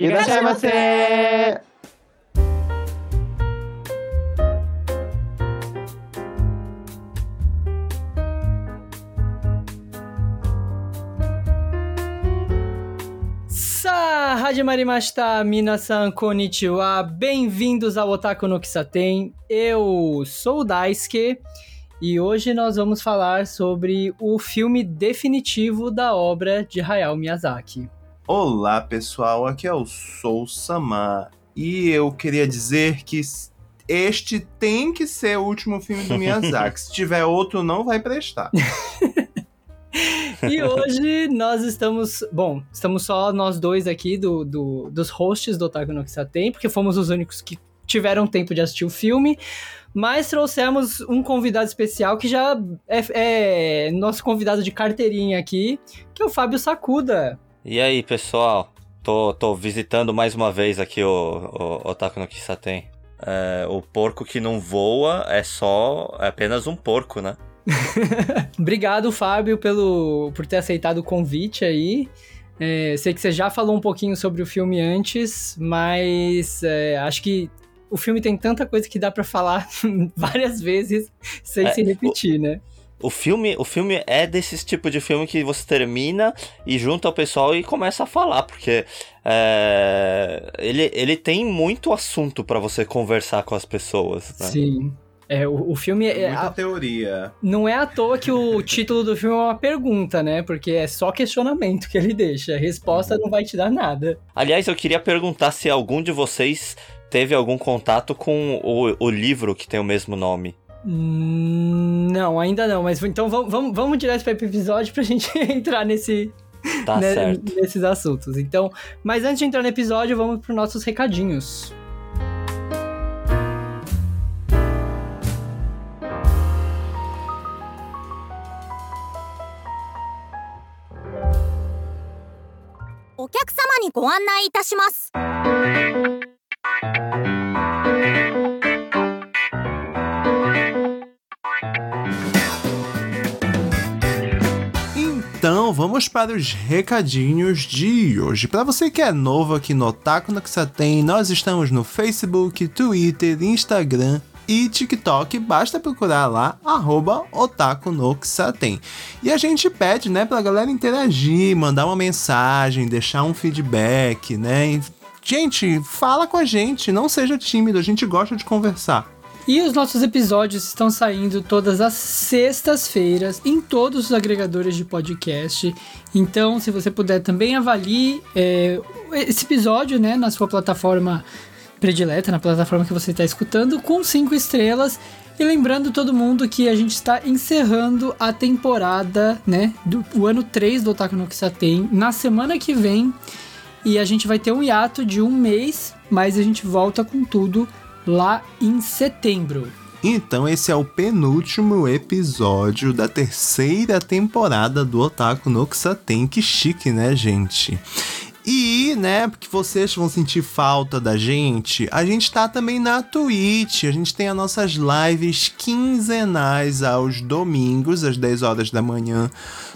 E deixa você! Sa Hajimarimashita, minasan konnichiwa, bem-vindos ao Otaku no Kisaten. Eu sou o Daisuke e hoje nós vamos falar sobre o filme definitivo da obra de Hayao Miyazaki. Olá pessoal, aqui é o Sou Sama e eu queria dizer que este tem que ser o último filme do Miyazaki. Se tiver outro, não vai prestar. e hoje nós estamos. Bom, estamos só nós dois aqui do, do dos hosts do Otaku no Kisaten, porque fomos os únicos que tiveram tempo de assistir o filme. Mas trouxemos um convidado especial que já é, é nosso convidado de carteirinha aqui, que é o Fábio Sakuda. E aí, pessoal? Tô, tô visitando mais uma vez aqui o, o Otaku no Kisaten. É, o porco que não voa é só é apenas um porco, né? Obrigado, Fábio, pelo, por ter aceitado o convite aí. É, sei que você já falou um pouquinho sobre o filme antes, mas é, acho que o filme tem tanta coisa que dá para falar várias vezes sem é, se repetir, o, né? O filme, o filme é desse tipo de filme que você termina e junta o pessoal e começa a falar, porque é, ele, ele tem muito assunto para você conversar com as pessoas. Né? Sim. É, o, o filme é. Muita a, teoria. Não é à toa que o título do filme é uma pergunta, né? Porque é só questionamento que ele deixa. A resposta não vai te dar nada. Aliás, eu queria perguntar se algum de vocês teve algum contato com o, o livro que tem o mesmo nome. Hum, não, ainda não. Mas então vamos, vamos, vamos direto para o episódio pra gente entrar nesse. Tá né, certo. Nesses assuntos. Então, mas antes de entrar no episódio, vamos para nossos recadinhos. お客様にご案内いたします。 vamos para os recadinhos de hoje. Para você que é novo aqui no Otaku no nós estamos no Facebook, Twitter, Instagram e TikTok, basta procurar lá, arroba. E a gente pede, né, pra galera interagir, mandar uma mensagem, deixar um feedback, né? Gente, fala com a gente, não seja tímido, a gente gosta de conversar. E os nossos episódios estão saindo todas as sextas-feiras em todos os agregadores de podcast. Então, se você puder também avalie é, esse episódio, né, na sua plataforma predileta, na plataforma que você está escutando, com cinco estrelas. E lembrando todo mundo que a gente está encerrando a temporada, né, do o ano 3 do Otaku no Kisaten na semana que vem. E a gente vai ter um hiato de um mês, mas a gente volta com tudo lá em setembro. Então esse é o penúltimo episódio da terceira temporada do Otaku no. Que chique, né, gente? E, né, porque vocês vão sentir falta da gente, a gente tá também na Twitch. A gente tem as nossas lives quinzenais aos domingos, às 10 horas da manhã,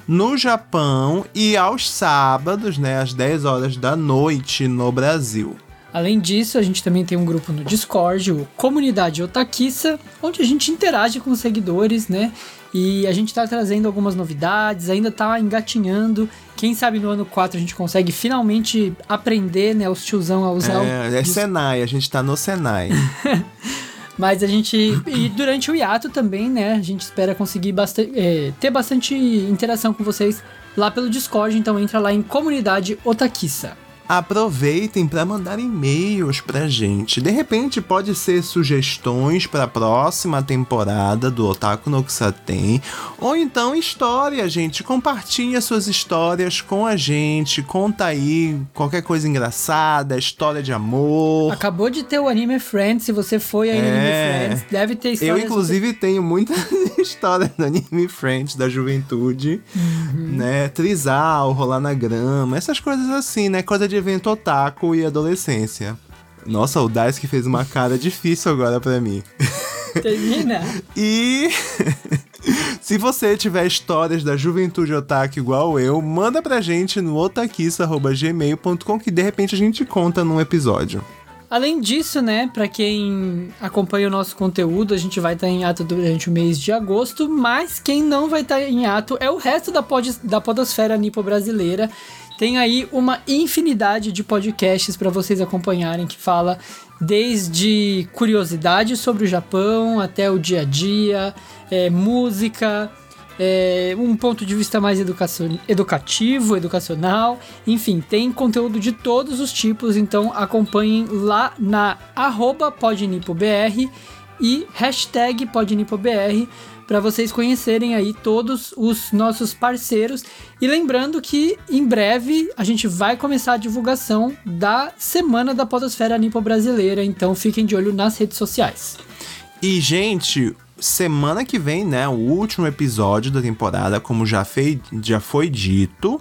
no Japão, e aos sábados, né, às 10 horas da noite no Brasil. Além disso, a gente também tem um grupo no Discord, o Comunidade Otakissa, onde a gente interage com os seguidores, né? E a gente tá trazendo algumas novidades, ainda tá engatinhando. Quem sabe no ano 4 a gente consegue finalmente aprender, né, os tiozão a usar é, o... É Senai, a gente tá no Senai. Mas a gente. E durante o hiato também, né? A gente espera conseguir bastante, é, ter bastante interação com vocês lá pelo Discord. Então entra lá em comunidade Otakissa aproveitem para mandar e-mails pra gente. De repente pode ser sugestões para a próxima temporada do Otaku no Kisaten, ou então história, gente. Compartilha suas histórias com a gente, conta aí qualquer coisa engraçada, história de amor. Acabou de ter o Anime Friends, se você foi aí é... no Anime é. Friends, deve ter histórias... Eu inclusive tenho muitas histórias do Anime Friends da juventude, uhum. né? Trisal, rolar na grama, essas coisas assim, né? Coisa de de evento otaku e adolescência. Nossa, o Daisuke fez uma cara difícil agora para mim. Termina. e Se você tiver histórias da juventude otaku igual eu, manda pra gente no otakissa.gmail.com que de repente a gente conta num episódio. Além disso, né, para quem acompanha o nosso conteúdo, a gente vai estar em ato durante o mês de agosto, mas quem não vai estar em ato é o resto da, pod, da podosfera nipo brasileira. Tem aí uma infinidade de podcasts para vocês acompanharem que fala desde curiosidades sobre o Japão até o dia a dia, é, música, é, um ponto de vista mais educativo, educacional, enfim, tem conteúdo de todos os tipos, então acompanhem lá na arroba podnipobr e hashtag podnipobr para vocês conhecerem aí todos os nossos parceiros. E lembrando que em breve a gente vai começar a divulgação da Semana da Podosfera Nipo Brasileira, então fiquem de olho nas redes sociais. E, gente, semana que vem, né, o último episódio da temporada, como já, fei, já foi dito.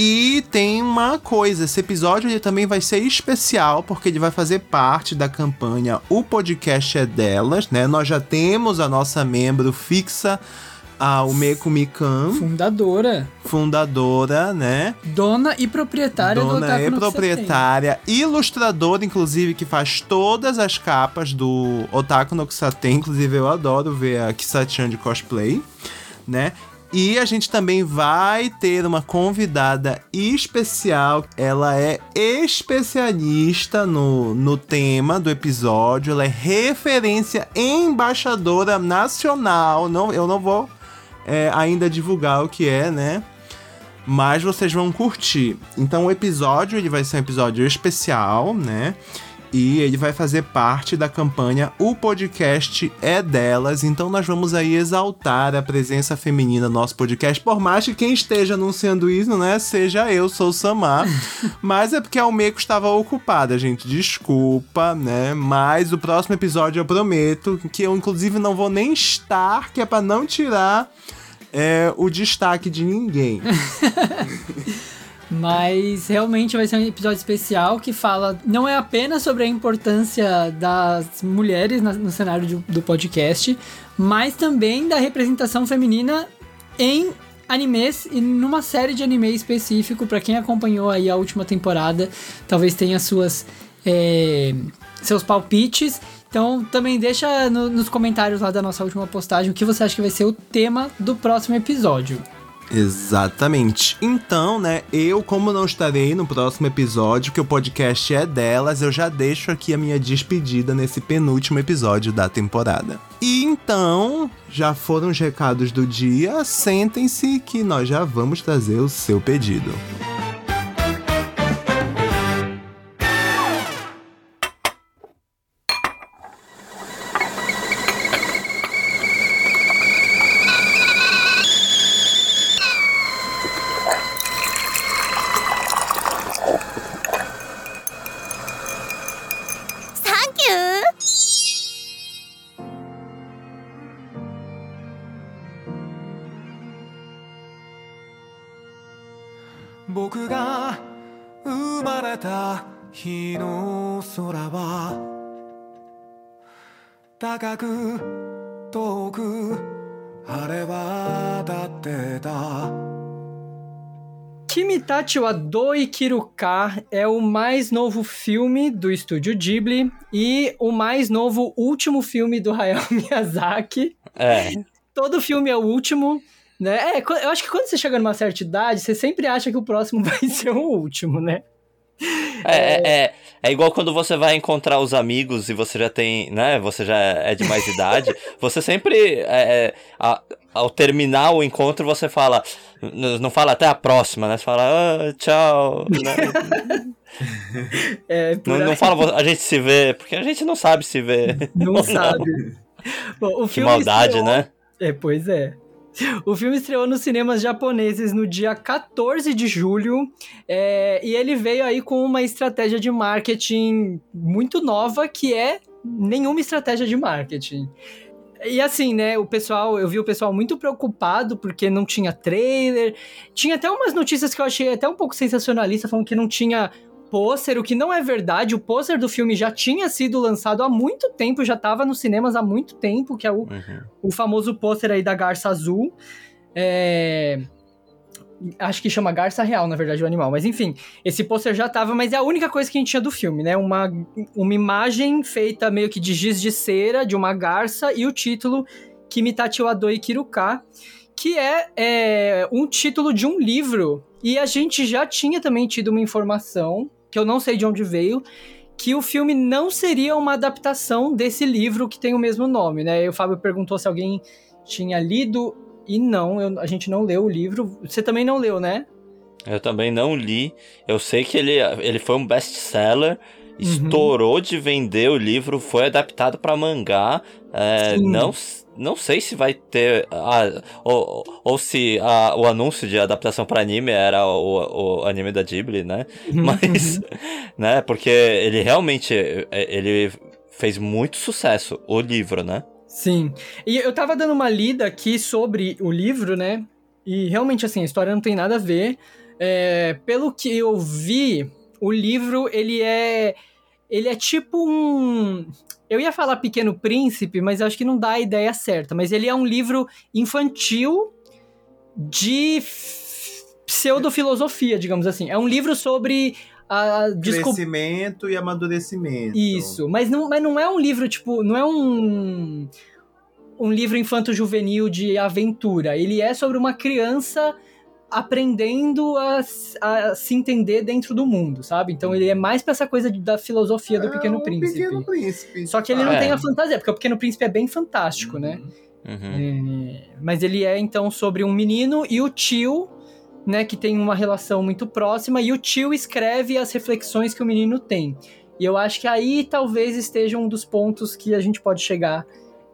E tem uma coisa, esse episódio ele também vai ser especial porque ele vai fazer parte da campanha O Podcast é Delas, né? Nós já temos a nossa membro fixa, a Umeko Mikan. Fundadora. Fundadora, né? Dona e proprietária Dona do Otaku e proprietária, ilustradora, inclusive, que faz todas as capas do Otaku no Kisaten. Inclusive, eu adoro ver a Kisachan de cosplay, né? E a gente também vai ter uma convidada especial. Ela é especialista no, no tema do episódio. Ela é referência embaixadora nacional. Não, eu não vou é, ainda divulgar o que é, né? Mas vocês vão curtir. Então o episódio ele vai ser um episódio especial, né? E ele vai fazer parte da campanha O Podcast é Delas. Então nós vamos aí exaltar a presença feminina no nosso podcast, por mais que quem esteja anunciando isso, né, seja eu, sou o Samar. Mas é porque a Almeco estava ocupada, gente. Desculpa, né? Mas o próximo episódio eu prometo que eu inclusive não vou nem estar, que é para não tirar é, o destaque de ninguém. Mas realmente vai ser um episódio especial que fala não é apenas sobre a importância das mulheres no cenário do, podcast, mas também da representação feminina em animes e numa série de anime específico. Para quem acompanhou aí a última temporada, talvez tenha suas é, seus palpites. Então também deixa no, nos comentários lá da nossa última postagem o que você acha que vai ser o tema do próximo episódio. Exatamente. Então, né, eu, como não estarei no próximo episódio, que o podcast é delas, eu já deixo aqui a minha despedida nesse penúltimo episódio da temporada. E então, já foram os recados do dia, sentem-se que nós já vamos trazer o seu pedido. Kimitachi wa Doi Kiruka é o mais novo filme do estúdio Ghibli e o mais novo último filme do Hayao Miyazaki. É. Todo filme é o último, né? É, eu acho que quando você chega numa certa idade, você sempre acha que o próximo vai ser o último, né? É, é, é, é, igual quando você vai encontrar os amigos e você já tem, né? Você já é de mais idade. Você sempre, é, é, a, ao terminar o encontro, você fala, não fala até a próxima, né? Você fala, ah, tchau. Né? É, não, não fala, a gente se vê, porque a gente não sabe se ver. Não sabe. Bom, que maldade, né? É, pois é. O filme estreou nos cinemas japoneses no dia 14 de julho é, e ele veio aí com uma estratégia de marketing muito nova que é nenhuma estratégia de marketing. E assim, né, o pessoal, eu vi o pessoal muito preocupado porque não tinha trailer. Tinha até umas notícias que eu achei até um pouco sensacionalista, falando que não tinha pôster, o que não é verdade. O pôster do filme já tinha sido lançado há muito tempo, já estava nos cinemas há muito tempo, que é o, Uhum. o famoso pôster aí da Garça Azul. É... Acho que chama Garça Real, na verdade, o animal. Mas enfim, esse pôster já tava, mas é a única coisa que a gente tinha do filme, né? Uma, uma imagem feita meio que de giz de cera, de uma garça, e o título Kimitachi wa Doi Kiruka, que é, é um título de um livro. E a gente já tinha também tido uma informação, que eu não sei de onde veio, que o filme não seria uma adaptação desse livro que tem o mesmo nome, né? E o Fábio perguntou se alguém tinha lido, e não, eu- a gente não leu o livro. Você também não leu, né? Eu também não li. Eu sei que ele, ele foi um best-seller. Estourou de vender o livro, foi adaptado pra mangá. É, não, não sei se vai ter. ah, ou, ou se ah, o anúncio de adaptação pra anime era o, o anime da Ghibli, né? Mas, né? Porque ele realmente é, ele fez muito sucesso, o livro, né? Sim. E eu tava dando uma lida aqui sobre o livro, né? E realmente, assim, a história não tem nada a ver. É, pelo que eu vi, o livro, ele é. Ele é tipo um. Eu ia falar Pequeno Príncipe, mas acho que não dá a ideia certa. Mas ele é um livro infantil de pseudofilosofia, digamos assim. É um livro sobre a. Crescimento e amadurecimento. Isso, mas não, mas não é um livro, tipo, não é um, um livro infanto-juvenil de aventura. Ele é sobre uma criança aprendendo a, a se entender dentro do mundo, sabe? Então ele é mais pra essa coisa da filosofia do É Pequeno Príncipe. Pequeno Príncipe. Só que ele não É. tem a fantasia, porque o Pequeno Príncipe é bem fantástico, né? Uhum. É, mas ele é então sobre um menino e o tio, né, que tem uma relação muito próxima, e o tio escreve as reflexões que o menino tem. E eu acho que aí talvez esteja um dos pontos que a gente pode chegar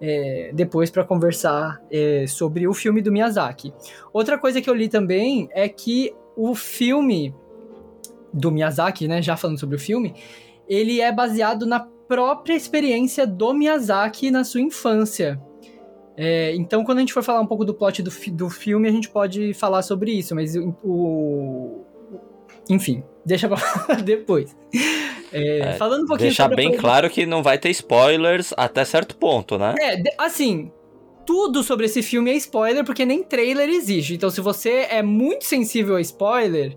é, depois para conversar é, sobre o filme do Miyazaki. Outra coisa que eu li também é que o filme do Miyazaki, né, já falando sobre o filme, ele é baseado na própria experiência do Miyazaki na sua infância. É, então, quando a gente for falar um pouco do plot do, do filme, a gente pode falar sobre isso, mas o. o- enfim, deixa pra falar depois. É, É, falando um pouquinho Deixar bem coisa- claro que não vai ter spoilers até certo ponto, né? É, de- assim, tudo sobre esse filme é spoiler, porque nem trailer existe. Então, se você é muito sensível a spoiler,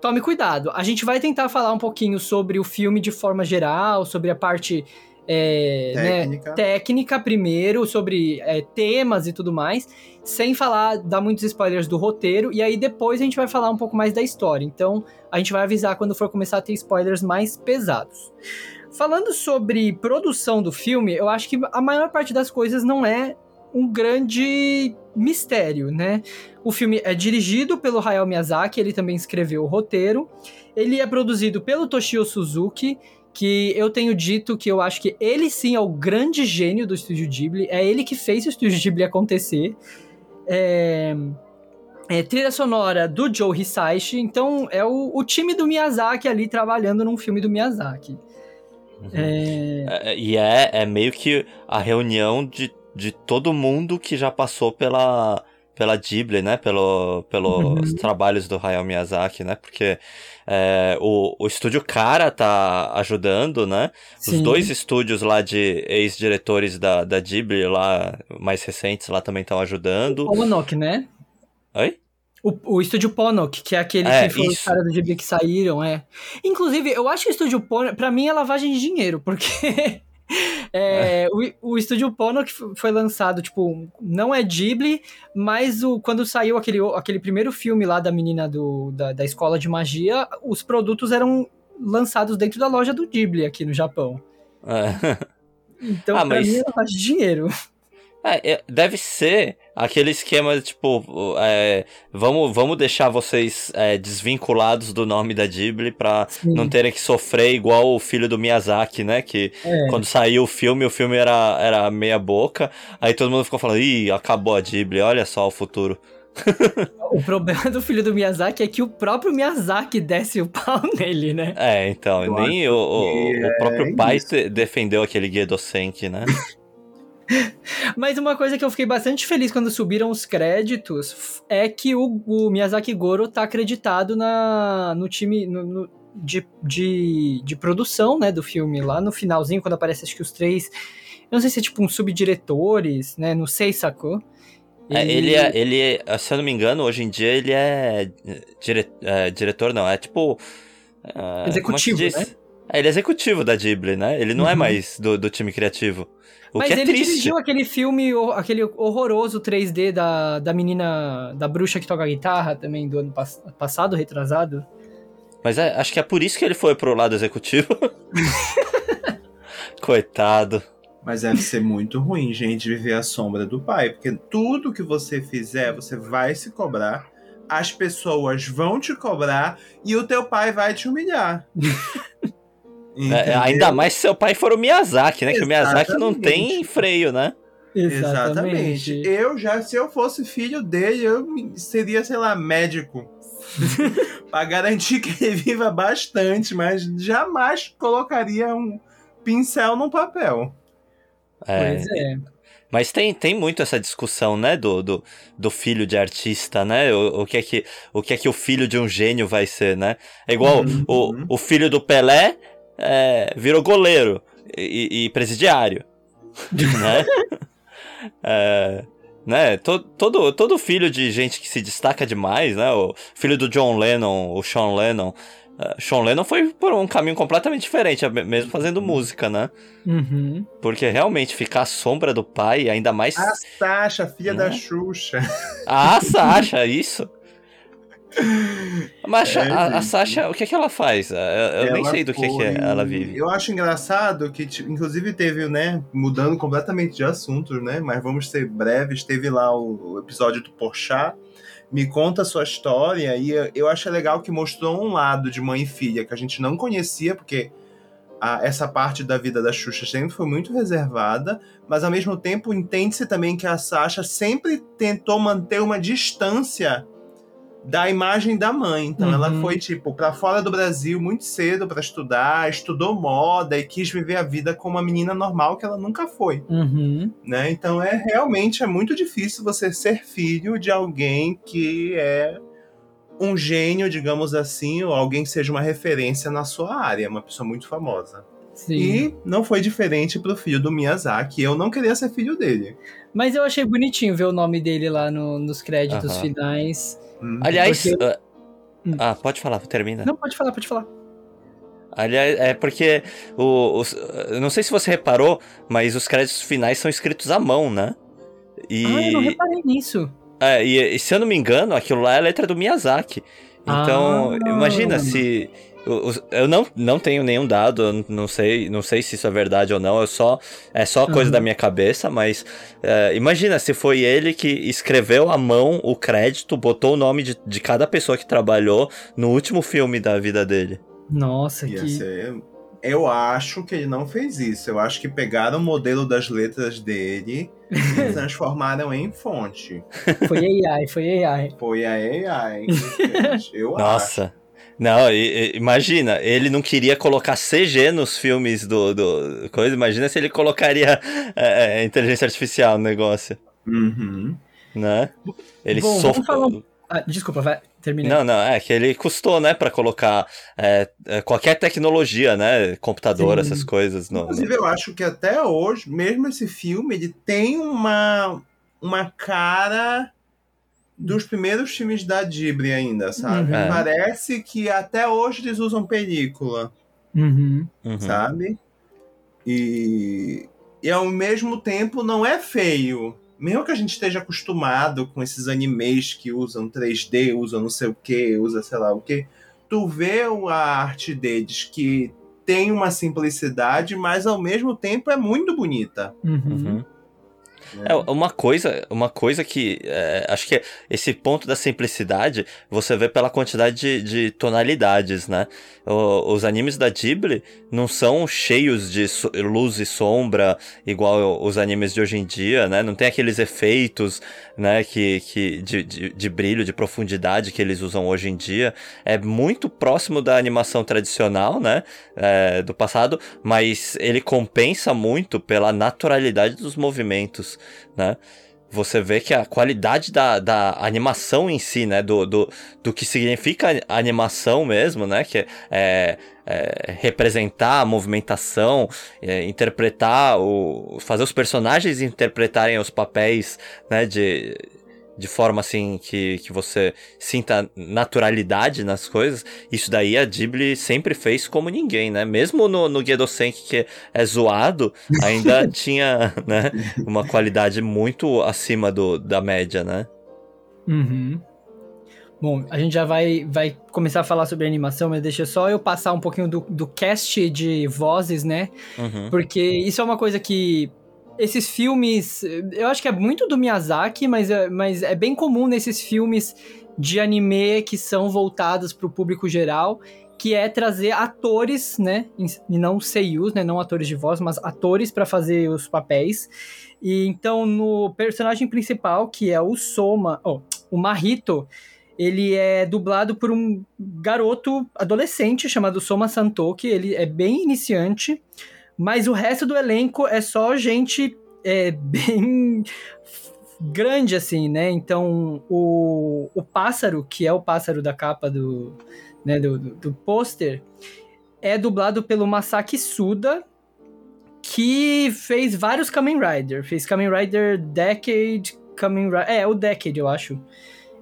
tome cuidado. A gente vai tentar falar um pouquinho sobre o filme de forma geral, sobre a parte. é, né, Técnica. técnica primeiro, sobre é, temas e tudo mais, sem falar, dar muitos spoilers do roteiro, e aí depois a gente vai falar um pouco mais da história. Então, a gente vai avisar quando for começar a ter spoilers mais pesados. Falando sobre produção do filme, eu acho que a maior parte das coisas não é um grande mistério, né? O filme é dirigido pelo Hayao Miyazaki, ele também escreveu o roteiro. Ele é produzido pelo Toshio Suzuki, que eu tenho dito que eu acho que ele sim é o grande gênio do Estúdio Ghibli, é ele que fez o Estúdio Ghibli acontecer. É, é trilha sonora do Joe Hisaishi, então é o, o time do Miyazaki ali trabalhando num filme do Miyazaki. É, É, e é, é meio que a reunião de, de todo mundo que já passou pela, pela Ghibli, né? Pelo, pelos Uhum. trabalhos do Hayao Miyazaki, né? Porque é, o, o estúdio Cara tá ajudando, né? Os sim. dois estúdios lá de ex-diretores da, da Ghibli, lá, mais recentes, lá também estão ajudando. Ponok, né? Oi? O, o estúdio Ponok, que é aquele É, que foi os caras do Ghibli que saíram, é. Inclusive, eu acho que o estúdio Ponok, pra mim, é lavagem de dinheiro, porque é, O, o estúdio Ponok f- foi lançado, tipo, não é Ghibli, mas o, quando saiu aquele, aquele primeiro filme lá da menina do, da, da escola de magia, os produtos eram lançados dentro da loja do Ghibli aqui no Japão. É. Então, Ah, pra mas- mim, é de dinheiro. É, é, deve ser aquele esquema, tipo, é, vamos, vamos deixar vocês é, desvinculados do nome da Ghibli pra Sim. não terem que sofrer igual o filho do Miyazaki, né? Que É. quando saiu o filme, o filme era, era meia boca, aí todo mundo ficou falando, ih, acabou a Ghibli, olha só o futuro. O problema do filho do Miyazaki é que o próprio Miyazaki desce o pau nele, né? É, então, Eu nem o, o, o próprio é pai defendeu aquele Gedo Senki, né? Mas uma coisa que eu fiquei bastante feliz quando subiram os créditos é que o, o Miyazaki Goro tá acreditado na, no time, no, no- de, de, de produção, né, do filme. Lá no finalzinho, quando aparece acho que os três. Eu não sei se é tipo uns subdiretores, né? Não sei, sacou? É, ele, é, ele é, se eu não me engano, hoje em dia ele é, dire, é diretor, não, é tipo. é, Executivo, é se né? É, ele é executivo da Ghibli, né? Ele não é Uhum. mais do, do time criativo. O Mas que é ele triste. dirigiu aquele filme, aquele horroroso 3D da, da menina, da bruxa que toca guitarra também, do ano pass- passado, retrasado. Mas é, acho que é por isso que ele foi pro lado executivo. Coitado. Mas deve ser muito ruim, gente, viver à sombra do pai. Porque tudo que você fizer, você vai se cobrar. As pessoas vão te cobrar e o teu pai vai te humilhar. É, Entendeu? ainda mais se seu pai for o Miyazaki, né? Que o Miyazaki não tem Exatamente. freio, né? Exatamente. Eu já, se eu fosse filho dele, eu seria, sei lá, médico. pra garantir que ele viva bastante, mas jamais colocaria um pincel no papel. É, Pois é. Mas tem, tem muito essa discussão, né, do, do, do filho de artista, né? O, o, que é que, o que é que o filho de um gênio vai ser, né? É igual Uhum. o, o filho do Pelé é, virou goleiro e, e presidiário, né? É, né? To- Todo, todo filho de gente que se destaca demais, né? O filho do John Lennon, o Sean Lennon. é, Sean Lennon foi por um caminho completamente diferente, mesmo fazendo música, né? Uhum. Porque realmente ficar à sombra do pai, ainda mais A Sasha, filha Né? da Xuxa. A Sasha, isso. Mas É, a, a. Sasha, o que é que ela faz? Eu, eu nem Ela sei do que, que foi- ela vive. Eu acho engraçado que, inclusive, teve, né, mudando completamente de assunto, né, mas vamos ser breves, teve lá o, episódio do Porchat, me conta a sua história, e eu, eu achei legal que mostrou um lado de mãe e filha que a gente não conhecia, porque a- essa parte da vida da Xuxa sempre foi muito reservada, mas ao mesmo tempo entende-se também que a Sasha sempre tentou manter uma distância da imagem da mãe. Então Uhum. ela foi tipo para fora do Brasil muito cedo para estudar, estudou moda e quis viver a vida como uma menina normal que ela nunca foi, Uhum. né? Então é realmente é muito difícil você ser filho de alguém que é um gênio, digamos assim, ou alguém que seja uma referência na sua área, uma pessoa muito famosa. Sim. E não foi diferente pro filho do Miyazaki. Eu não queria ser filho dele. Mas eu achei bonitinho ver o nome dele lá no- nos créditos finais. Hum. Aliás. Porque- ah, Hum. Ah, pode falar, termina. Não, pode falar, pode falar. Aliás, é porque o, os, não sei se você reparou, mas os créditos finais são escritos à mão, né? E, Ah, eu não reparei nisso. é, e, e se eu não me engano, aquilo lá é a letra do Miyazaki. Então, Ah. imagina se. Eu não, não tenho nenhum dado, não sei, não sei se isso é verdade ou não, eu só, é só coisa Aham. da minha cabeça, mas é, imagina se foi ele que escreveu à mão o crédito, botou o nome de, de cada pessoa que trabalhou no último filme da vida dele. Nossa, Ia que. ser- Eu acho que ele não fez isso. Eu acho que pegaram o modelo das letras dele e transformaram em fonte. Foi AI, foi AI. Foi a AI. Eu acho. Não, e- e- imagina, ele não queria colocar CG nos filmes do, do coisa, imagina se ele colocaria é, é, inteligência artificial no negócio, Uhum. né? Ele Bom, um- Ah, desculpa, vai, terminei. Não, não, é que ele custou, né, pra colocar é, é, qualquer tecnologia, né, computador, Sim. essas coisas. No, no- Inclusive, eu acho que até hoje, mesmo esse filme, ele tem uma, uma cara dos primeiros filmes da Ghibli ainda, sabe? Uhum. É. Parece que até hoje eles usam película. Uhum. Uhum. sabe? E, e ao mesmo tempo não é feio. Mesmo que a gente esteja acostumado com esses animes que usam 3D, usam não sei o que, usa sei lá o que, tu vê a arte deles que tem uma simplicidade, mas ao mesmo tempo é muito bonita. Uhum. Né? É, uma coisa, uma coisa que é, acho que esse ponto da simplicidade você vê pela quantidade de, de tonalidades, né? O- os animes da Ghibli não são cheios de so- luz e sombra igual os animes de hoje em dia, né? Não tem aqueles efeitos, né? Que, que de, de, de brilho, de profundidade que eles usam hoje em dia. É muito próximo da animação tradicional, né? É, do passado, mas ele compensa muito pela naturalidade dos movimentos, né? você vê que a qualidade da, da animação em si, né? Do, do, do que significa animação mesmo, né? Que é, é representar a movimentação, é, interpretar, o, fazer os personagens interpretarem os papéis, né? De de forma assim que, que você sinta naturalidade nas coisas, isso daí a Ghibli sempre fez como ninguém, né? Mesmo no, no Gedosenki, que é zoado, ainda tinha né, uma qualidade muito acima do, da média, né? Uhum. Bom, a gente já vai, vai começar a falar sobre animação, mas deixa só eu passar um pouquinho do, do cast de vozes, né? Uhum. Porque isso é uma coisa que esses filmes, eu acho que é muito do Miyazaki, mas é, mas é bem comum nesses filmes de anime que são voltados para o público geral, que é trazer atores, né, e não seiyus, né, não atores de voz, mas atores para fazer os papéis. E então no personagem principal, que é o Soma, oh, o Mahito, ele é dublado por um garoto adolescente chamado Soma Santoki, ele é bem iniciante. Mas o resto do elenco é só gente é, bem grande, assim, né? Então, o, o pássaro, que é o pássaro da capa do, né, do, do, do pôster, é dublado pelo Masaki Suda, que fez vários Kamen Rider. Fez Kamen Rider Decade, Kamen Rider... É, o Decade, eu acho.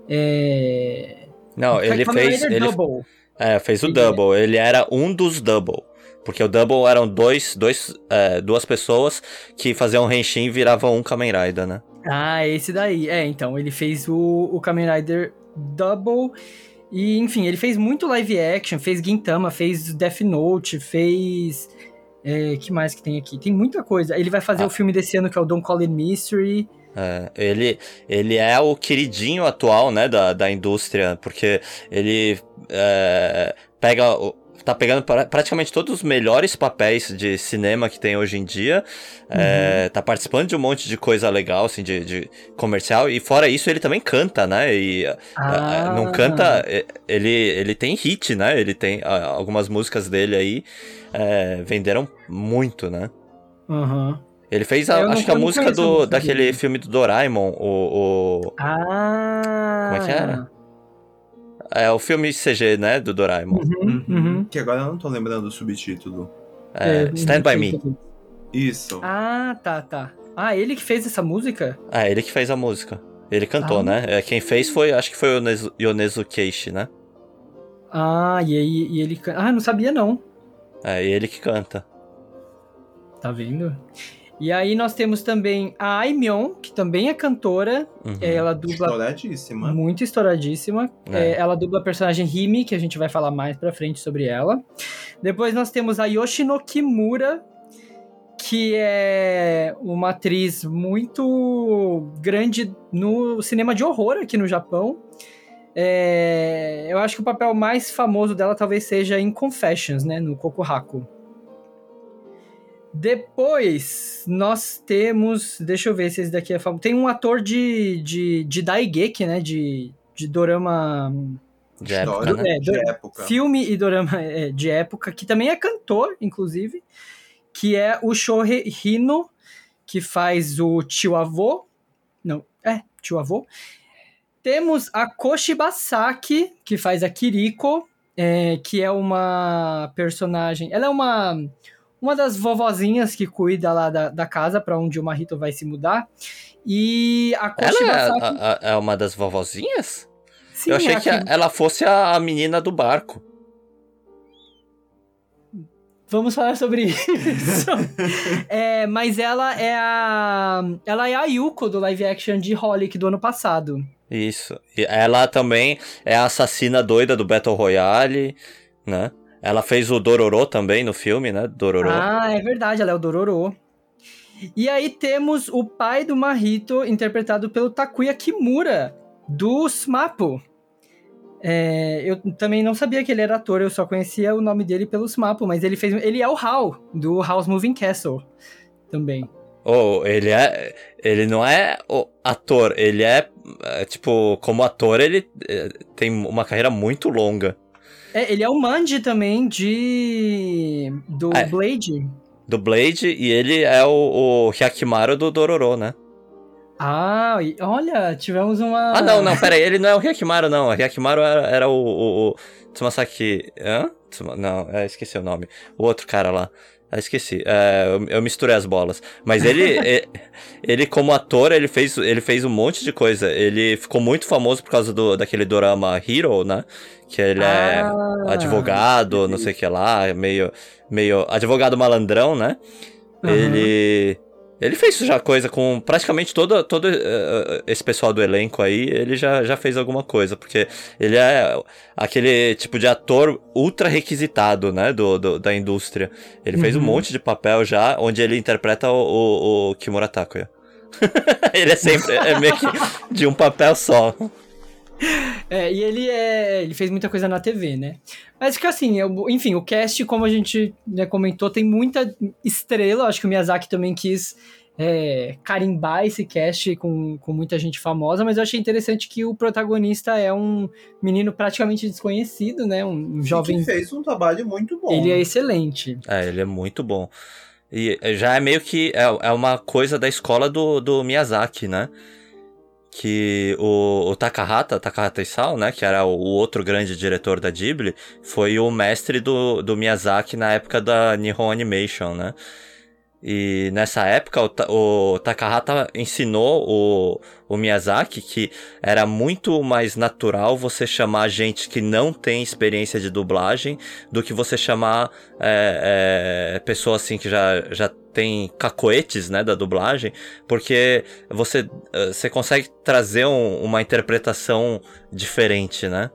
É... Não, ele Kamen fez... Rider ele... Double. É, fez o ele Double. Ele era um dos Double. Porque o Double eram dois, dois, é, duas pessoas que faziam um Henshin e viravam um Kamen Rider, né? Ah, esse daí. É, então, ele fez o, o Kamen Rider Double. E, enfim, ele fez muito live action, fez Gintama, fez Death Note, fez. É, que mais que tem aqui? Tem muita coisa. Ele vai fazer ah. o filme desse ano que é o Don't Call It Mystery. É, ele, ele é o queridinho atual, né, da, da indústria, porque ele é, pega tá pegando pra, praticamente todos os melhores papéis de cinema que tem hoje em dia. Uhum. É, tá participando de um monte de coisa legal, assim, de, de, comercial. E fora isso, ele também canta, né? E ah. não canta. Ele, ele tem hit, né? Ele tem algumas músicas dele aí é, venderam muito, né? Uhum. Ele fez, a, acho que a música do, daquele filme do Doraemon, o, o... Ah! Como é que era? É o filme CG, né? Do Doraemon. Uhum, uhum. Que agora eu não tô lembrando do subtítulo. É, é Stand By Me. Isso. Ah, tá, tá. Ah, ele que fez essa música? Ah, ele que fez a música. Ele cantou, ah. né? É, quem fez foi, acho que foi o Yonezu Keishi, né? Ah, e, aí, e ele... Ah, não sabia não. É, ele que canta. Tá vendo? E aí nós temos também a Aimyon, que também é cantora. Uhum. Ela dubla. Estouradíssima. Muito estouradíssima. É. É, ela dubla a personagem Himi, que a gente vai falar mais pra frente sobre ela. Depois nós temos a Yoshino Kimura, que é uma atriz muito grande no cinema de horror aqui no Japão. É, eu acho que o papel mais famoso dela talvez seja em Confessions, né, no Kokuhaku. Depois, nós temos. Deixa eu ver se esse daqui é famoso. Tem um ator de, de, de Daigeki, né? De, de dorama. De época, né? é, de época. Filme e dorama é, de época, que também é cantor, inclusive. Que é o Shohei Hino, que faz o tio avô. Não, é, tio avô. Temos a Koshibasaki, que faz a Kiriko, é, que é uma personagem. Ela é uma uma das vovozinhas que cuida lá da, da casa para onde o Marito vai se mudar. E a Koshibasaki... Ela é, a, a, é uma das vovozinhas? Sim, Eu achei que, que ela fosse a, a menina do barco. Vamos falar sobre isso. é, mas ela é a. Ela é a Yuko do live action de Holic do ano passado. Isso. E ela também é a assassina doida do Battle Royale, né? Ela fez o Dororo também no filme, né? Dororo. Ah, é verdade, ela é o Dororo. E aí temos o pai do Mahito, interpretado pelo Takuya Kimura, do SMAPO. É, eu também não sabia que ele era ator, eu só conhecia o nome dele pelo SMAPO, mas ele fez. Ele é o Hal, do House Moving Castle, também. Oh, ele é. Ele não é o ator, ele é. é tipo, como ator, ele é, tem uma carreira muito longa. É, ele é o Manji também de. do é. Blade. Do Blade, e ele é o, o Hyakimaru do Dororo, né? Ah, olha, tivemos uma. Ah, não, não, pera aí, ele não é o Hyakimaru, não. O Hyakimaru era, era o, o, o Tsumasaki... Hã? Não, é, esqueci o nome. O outro cara lá. Ah, esqueci. É, eu, eu misturei as bolas. Mas ele, e- ele, como ator, ele fez, ele fez um monte de coisa. Ele ficou muito famoso por causa do, daquele dorama Hero, né? Que ele é Ah, advogado, não sei o que lá, meio, meio advogado malandrão, né? Aham. Ele ele fez já coisa com praticamente todo, todo eh, esse pessoal do elenco aí, ele já, já fez alguma coisa, porque ele é aquele tipo de ator ultra requisitado, né, do, do- da indústria. Ele fez um Uhum. monte de papel já, onde ele interpreta o, o, o Kimura Takuya. ele é sempre, é meio que de um papel só. É, e ele é. Ele fez muita coisa na TV, né? Mas que assim, eu- enfim, o cast, como a gente já comentou, tem muita estrela. Acho que o Miyazaki também quis é, carimbar esse cast com, com muita gente famosa, mas eu achei interessante que o protagonista é um menino praticamente desconhecido, né? Um, jovem. fez um trabalho muito bom. Ele é excelente. É, ele é muito bom. E já é meio que. É, é uma coisa da escola do, do Miyazaki, né? Que o, o Takahata, Takahata Isao, né? Que era o, o outro grande diretor da Ghibli, foi o mestre do, do Miyazaki na época da Nihon Animation, né? E nessa época o, o Takahata ensinou o, o Miyazaki que era muito mais natural você chamar gente que não tem experiência de dublagem do que você chamar é, é, pessoa assim que já, já tem cacoetes, né, da dublagem, porque você, eh, você consegue trazer um- uma interpretação diferente, né?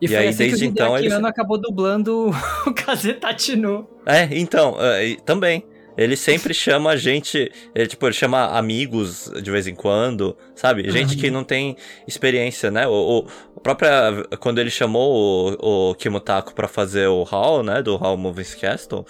E, E foi aí, assim desde que o então, ele- acabou dublando o Kazetatinu. É, então, é, e também. Ele sempre chama gente, ele, tipo, ele chama amigos de vez em quando, sabe? Gente que não tem experiência, né? O, o, própria, quando ele chamou o, o Kimutako pra fazer o Hall, né? Do Hall Movies Castle,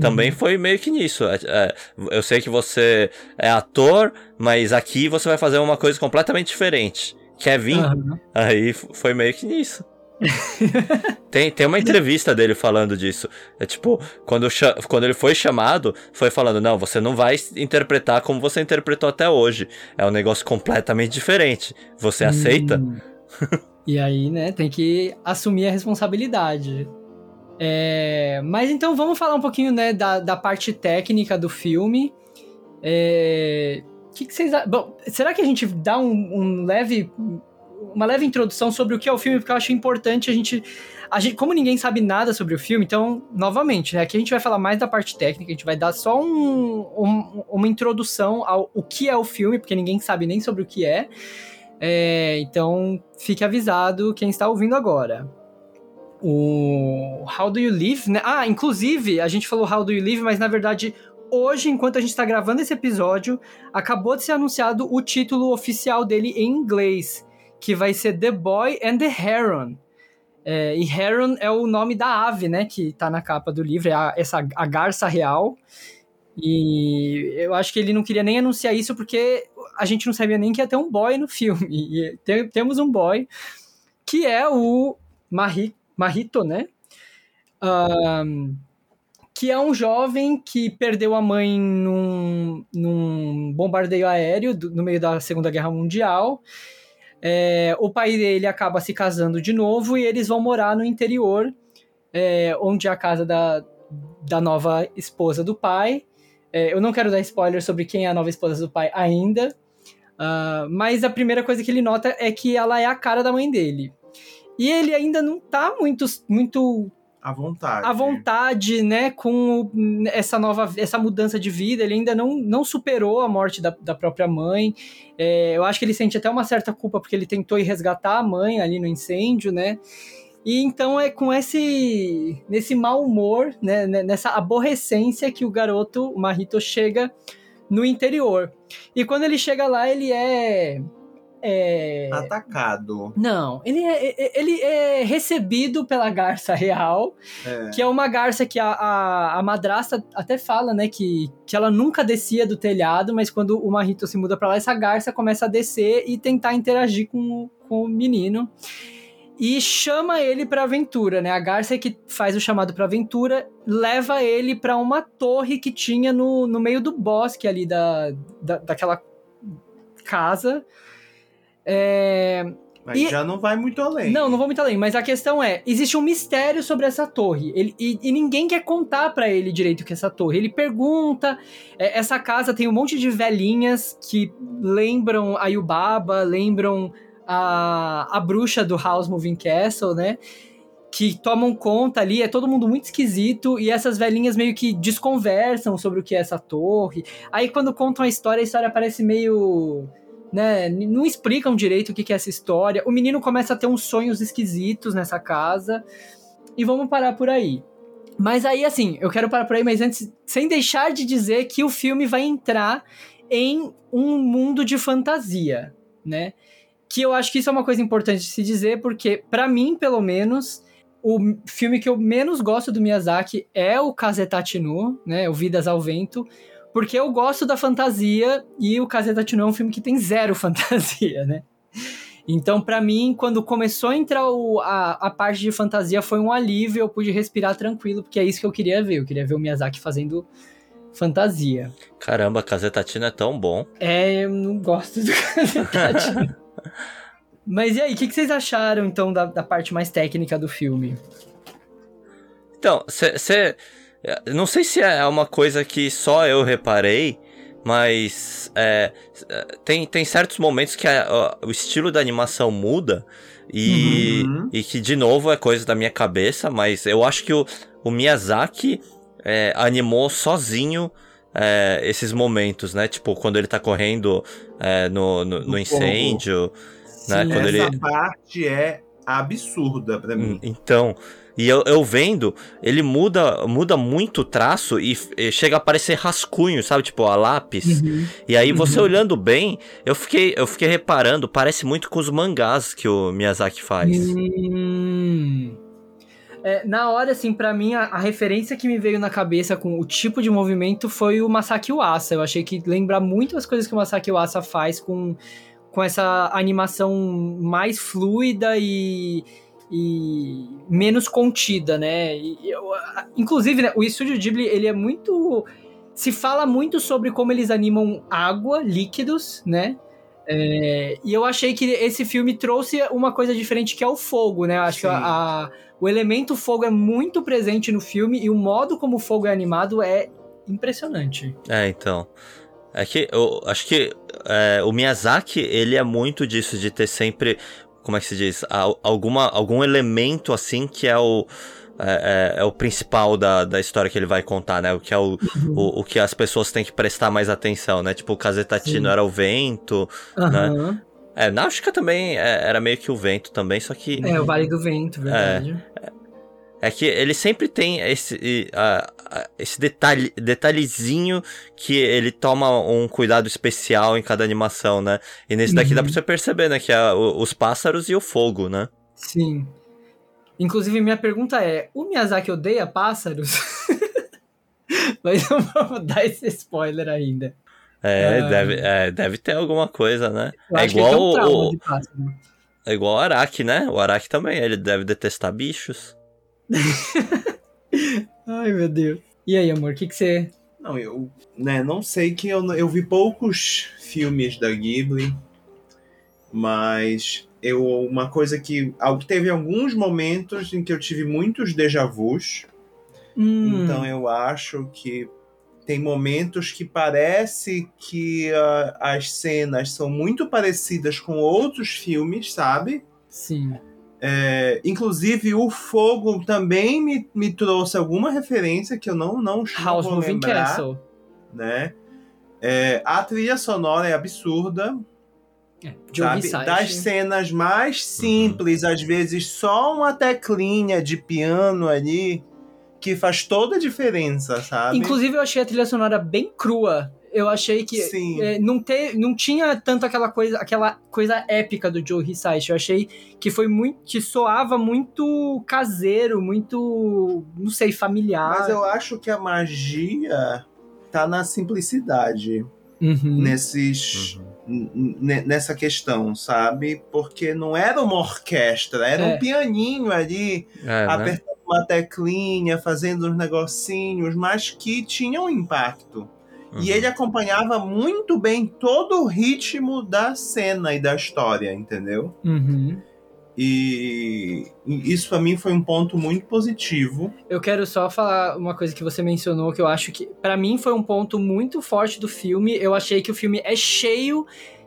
também foi meio que nisso. É, é, eu sei que você é ator, mas aqui você vai fazer uma coisa completamente diferente. Quer vir? Aham. Aí foi meio que nisso. tem, tem uma entrevista dele falando disso. É tipo, quando, quando ele foi chamado, foi falando: Não, você não vai interpretar como você interpretou até hoje. É um negócio completamente diferente. Você aceita? Hum. e aí, né, tem que assumir a responsabilidade. É, mas então vamos falar um pouquinho, né, da, da parte técnica do filme. É, que, que vocês Bom, será que a gente dá um, um leve. Uma leve introdução sobre o que é o filme, porque eu acho importante a gente, a gente. Como ninguém sabe nada sobre o filme, então, novamente, né? Aqui a gente vai falar mais da parte técnica, a gente vai dar só um, um- uma introdução ao o que é o filme, porque ninguém sabe nem sobre o que é. É, então, fique avisado quem está ouvindo agora. O How Do You Live, né? Ah, inclusive, a gente falou How Do You Live, mas na verdade, hoje, enquanto a gente está gravando esse episódio, acabou de ser anunciado o título oficial dele em inglês, que vai ser The Boy and the Heron. É, e Heron é o nome da ave, né? Que tá na capa do livro, é a, essa, a garça real. E eu acho que ele não queria nem anunciar isso porque a gente não sabia nem que ia ter um boy no filme. E te- temos um boy que é o Mahi, Mahito, né? Ahn, que é um jovem que perdeu a mãe num, num bombardeio aéreo do- no meio da Segunda Guerra Mundial. É, o pai dele acaba se casando de novo e eles vão morar no interior, é, onde é a casa da, da nova esposa do pai. É, eu não quero dar spoiler sobre quem é a nova esposa do pai ainda, ah, mas a primeira coisa que ele nota é que ela é a cara da mãe dele. E ele ainda não tá muito, muito À vontade. à vontade, né, com essa nova, essa mudança de vida, ele ainda não, não superou a morte da, da própria mãe. É, eu acho que ele sente até uma certa culpa porque ele tentou ir resgatar a mãe ali no incêndio, né? E então é com esse nesse mau humor, né, né, nessa aborrecência que o garoto, o Marito, chega no interior. E quando ele chega lá, ele é é, Atacado. não, ele é, ele é recebido pela garça real, É. que é uma garça que a, a, a madrasta até fala, né, que, que ela nunca descia do telhado, mas quando o Marito se muda pra lá, essa garça começa a descer e tentar interagir com, o- com o menino. E chama ele pra aventura, né? A garça é que faz o chamado pra aventura, leva ele pra uma torre que tinha no, no meio do bosque ali da, da, daquela casa. É, Mas E- já não vai muito além. Não, não vou muito além, mas a questão é: existe um mistério sobre essa torre. Ele, e, e ninguém quer contar pra ele direito o que é essa torre. Ele pergunta. é, essa casa tem um monte de velhinhas que lembram a Yubaba, lembram a, a bruxa do House Moving Castle, né? Que tomam conta ali, é todo mundo muito esquisito, e essas velhinhas meio que desconversam sobre o que é essa torre. Aí quando contam a história, a história parece meio né, não explicam direito o que é essa história. O menino começa a ter uns sonhos esquisitos nessa casa. E vamos parar por aí. Mas aí, assim, eu quero parar por aí, mas antes, sem deixar de dizer que o filme vai entrar em um mundo de fantasia, né? Que eu acho que isso é uma coisa importante de se dizer, porque, pra mim, pelo menos, o filme que eu menos gosto do Miyazaki é o Kazetachi no, né? O Vidas ao Vento, porque eu gosto da fantasia e o Kazetachi no é um filme que tem zero fantasia, né? Então, pra mim, quando começou a entrar o- a, a parte de fantasia, foi um alívio, eu pude respirar tranquilo, porque é isso que eu queria ver. Eu queria ver o Miyazaki fazendo fantasia. Caramba, Casetatina é tão bom. É, eu não gosto do Kazetachi no. Mas e aí, o que, que vocês acharam, então, da, da parte mais técnica do filme? Então, você. Não sei se é uma coisa que só eu reparei, mas é, tem, tem certos momentos que a- o estilo da animação muda e, Uhum. e que, de novo, é coisa da minha cabeça, mas eu acho que o, o Miyazaki é, animou sozinho é, esses momentos, né? Tipo, quando ele tá correndo é, no, no, no incêndio, né? Sim, Quando Essa ele... parte é absurda pra mim. Hum, Então, e eu, eu vendo, ele muda muda muito o traço e, e chega a parecer rascunho, sabe? Tipo, a lápis. E aí, você Uhum. olhando bem, eu fiquei, eu fiquei reparando, parece muito com os mangás que o Miyazaki faz. Hum. É, na hora, assim, pra mim, a, a referência que me veio na cabeça com o tipo de movimento foi o Masaki Uasa. Eu achei que lembra muito as coisas que o Masaki Uasa faz com, com essa animação mais fluida e, e menos contida, né? E eu- inclusive, né, o Estúdio Ghibli, ele é muito... Se fala muito sobre como eles animam água, líquidos, né? É, e eu achei que esse filme trouxe uma coisa diferente que é o fogo, né? Acho que Sim. a- a- o elemento fogo é muito presente no filme e o modo como o fogo é animado é impressionante. É, então. É que eu acho que é, o Miyazaki, ele é muito disso, de ter sempre, como é que se diz? Al- Alguma, algum elemento assim que é o. É, é- é o principal da, da história que ele vai contar, né? O que é o, o, o que as pessoas têm que prestar mais atenção, né? Tipo, o Kazetatino Sim. era o vento. Aham. É, Náutica também é- era meio que o vento também, só que. É, o Vale do Vento, verdade. É que ele sempre tem esse, a- esse detalhe, detalhezinho que ele toma um cuidado especial em cada animação, né? E nesse daqui dá Uhum. pra você perceber, né? Que é os pássaros e o fogo, né? Sim. Inclusive, minha pergunta é: o Miyazaki odeia pássaros? Mas não vamos dar esse spoiler ainda. É, Ah. deve, é, deve ter alguma coisa, né? Eu é acho que igual um o, de pássaro. é igual o Araki, né? O Araki também, ele deve detestar bichos. Ai, meu Deus. E aí, amor, o que, que você. Não, eu né, não sei que eu, eu vi poucos filmes da Ghibli, mas eu uma coisa que teve alguns momentos em que eu tive muitos déjà vus, Hum, então eu acho que tem momentos que parece que ah, as cenas são muito parecidas com outros filmes, sabe? Sim. É, inclusive o fogo também me, me trouxe alguma referência que eu não não, House vou Moving lembrar Castle. né? É, a trilha sonora é absurda, É, sabe? Das cenas mais simples, às vezes só uma teclinha de piano ali que faz toda a diferença, sabe? Inclusive, eu achei a trilha sonora bem crua. Eu achei que Sim. é, não, te, não tinha tanto aquela coisa, aquela coisa épica do Joe Hisaishi. Eu achei que foi muito. que soava muito caseiro, muito. não sei, familiar. Mas eu acho que a magia tá na simplicidade Uhum. nesses n- nessa questão, sabe? Porque não era uma orquestra, era É. um pianinho ali É, né? apertando uma teclinha, fazendo uns negocinhos, mas que tinham impacto. E ele acompanhava muito bem todo o ritmo da cena e da história, entendeu? Uhum. E isso pra mim foi um ponto muito positivo. Eu quero só falar uma coisa que você mencionou que eu acho que pra mim foi um ponto muito forte do filme. Eu achei que o filme é cheio